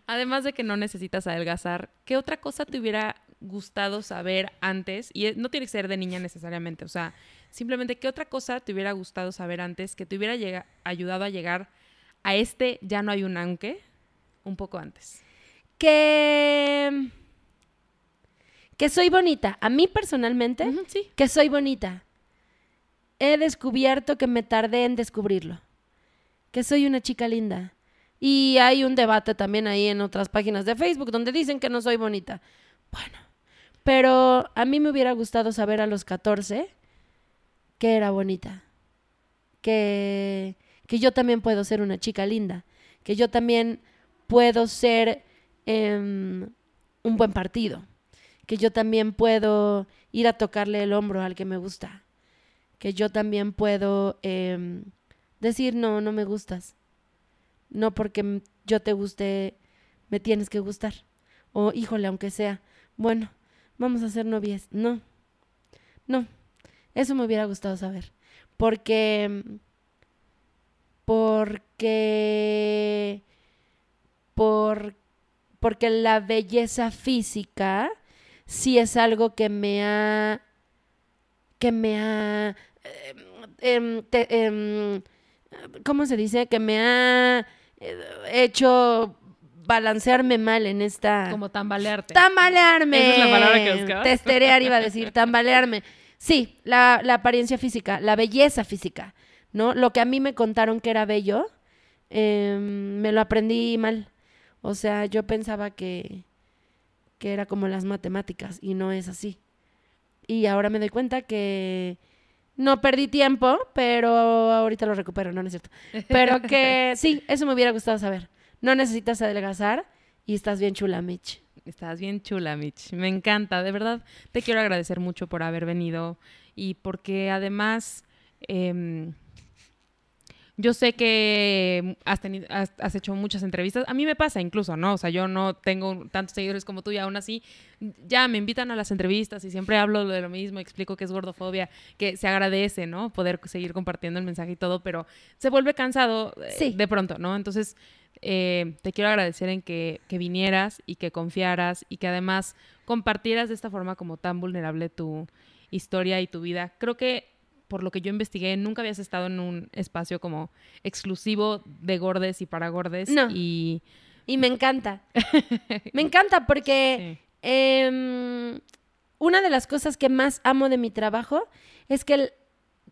Además de que no necesitas adelgazar, ¿qué otra cosa te hubiera gustado saber antes? Y eh, no tiene que ser de niña necesariamente, o sea, simplemente qué otra cosa te hubiera gustado saber antes que te hubiera ayudado a llegar a este ya no hay un aunque un poco antes. Que. Que soy bonita. A mí personalmente, sí. que soy bonita. He descubierto que me tardé en descubrirlo. Que soy una chica linda. Y hay un debate también ahí en otras páginas de Facebook donde dicen que no soy bonita. Bueno, pero a mí me hubiera gustado saber a los 14 que era bonita. Que, que yo también puedo ser una chica linda. Que yo también puedo ser em, un buen partido. Que yo también puedo ir a tocarle el hombro al que me gusta. Que yo también puedo em, decir, no, no me gustas. No porque yo te guste, me tienes que gustar. O, híjole, aunque sea, bueno, vamos a ser novias. No, no, eso me hubiera gustado saber. Porque, porque, por, porque la belleza física sí es algo que me ha, que me ha, em, em, te- em, ¿cómo se dice? Que me ha eh, hecho balancearme mal en esta... Como tambalearte. Tambalearme. Esa es la palabra que buscabas. Testerear iba a decir, tambalearme. Sí, la, la apariencia física, la belleza física, ¿no? Lo que a mí me contaron que era bello, em, me lo aprendí mal. O sea, yo pensaba que, que era como las matemáticas y no es así. Y ahora me doy cuenta que no perdí tiempo, pero ahorita lo recupero, no, no es cierto. Pero que sí, eso me hubiera gustado saber. No necesitas adelgazar y estás bien chula, Mitch. Estás bien chula, Mitch. Me encanta. De verdad, te quiero agradecer mucho por haber venido y porque además em, yo sé que has, tenido, has, has hecho muchas entrevistas. A mí me pasa incluso, ¿no? O sea, yo no tengo tantos seguidores como tú y aún así ya me invitan a las entrevistas y siempre hablo de lo mismo, explico que es gordofobia, que se agradece, ¿no? Poder seguir compartiendo el mensaje y todo, pero se vuelve cansado eh, Sí. de pronto, ¿no? Entonces, eh, te quiero agradecer en que, que vinieras y que confiaras y que además compartieras de esta forma como tan vulnerable tu historia y tu vida. Creo que por lo que yo investigué, nunca habías estado en un espacio como exclusivo de gordes y para gordes. No. Y Y me encanta. me encanta porque sí. em, una de las cosas que más amo de mi trabajo es que el-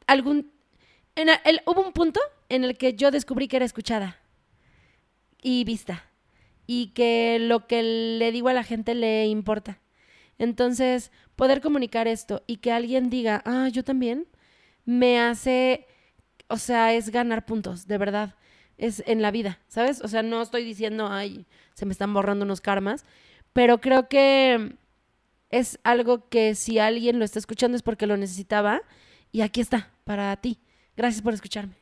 algún... en el- hubo un punto en el que yo descubrí que era escuchada y vista y que lo que le digo a la gente le importa. Entonces, poder comunicar esto y que alguien diga, ah, yo también, me hace, o sea, es ganar puntos, de verdad. Es en la vida, ¿sabes? O sea, no estoy diciendo, ay, se me están borrando unos karmas, pero creo que es algo que si alguien lo está escuchando es porque lo necesitaba y aquí está, para ti. Gracias por escucharme.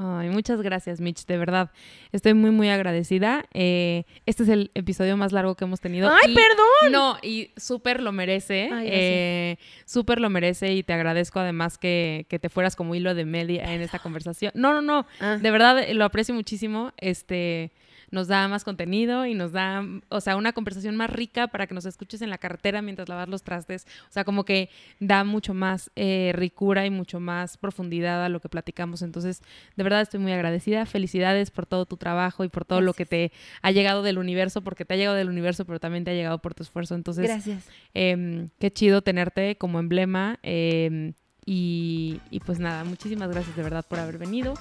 Ay, muchas gracias, Mitch, de verdad. Estoy muy, muy agradecida. Eh, este es el episodio más largo que hemos tenido. ¡Ay, y- perdón! No, y súper lo merece. Eh, súper lo merece y te agradezco además que, que te fueras como hilo de media en esta conversación. No, no, no. Ah. De verdad lo aprecio muchísimo. Este nos da más contenido y nos da, o sea, una conversación más rica para que nos escuches en la carretera mientras lavas los trastes. O sea, como que da mucho más eh, ricura y mucho más profundidad a lo que platicamos. Entonces, de verdad estoy muy agradecida. Felicidades por todo tu trabajo y por todo lo que te ha llegado del universo, porque te ha llegado del universo, pero también te ha llegado por tu esfuerzo. Entonces, Gracias. Em, qué chido tenerte como emblema. em, y, y pues nada, muchísimas gracias de verdad por haber venido.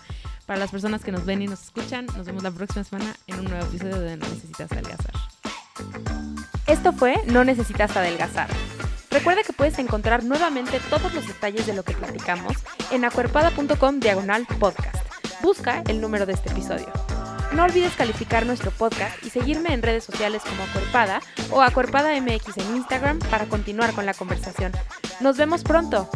Para las personas que nos ven y nos escuchan, nos vemos la próxima semana en un nuevo episodio de No Necesitas Adelgazar. Esto fue No Necesitas Adelgazar. Recuerda que puedes encontrar nuevamente todos los detalles de lo que platicamos en acuerpada.com diagonal podcast. Busca el número de este episodio. No olvides calificar nuestro podcast y seguirme en redes sociales como Acuerpada o Acuerpada MX en Instagram para continuar con la conversación. Nos vemos pronto.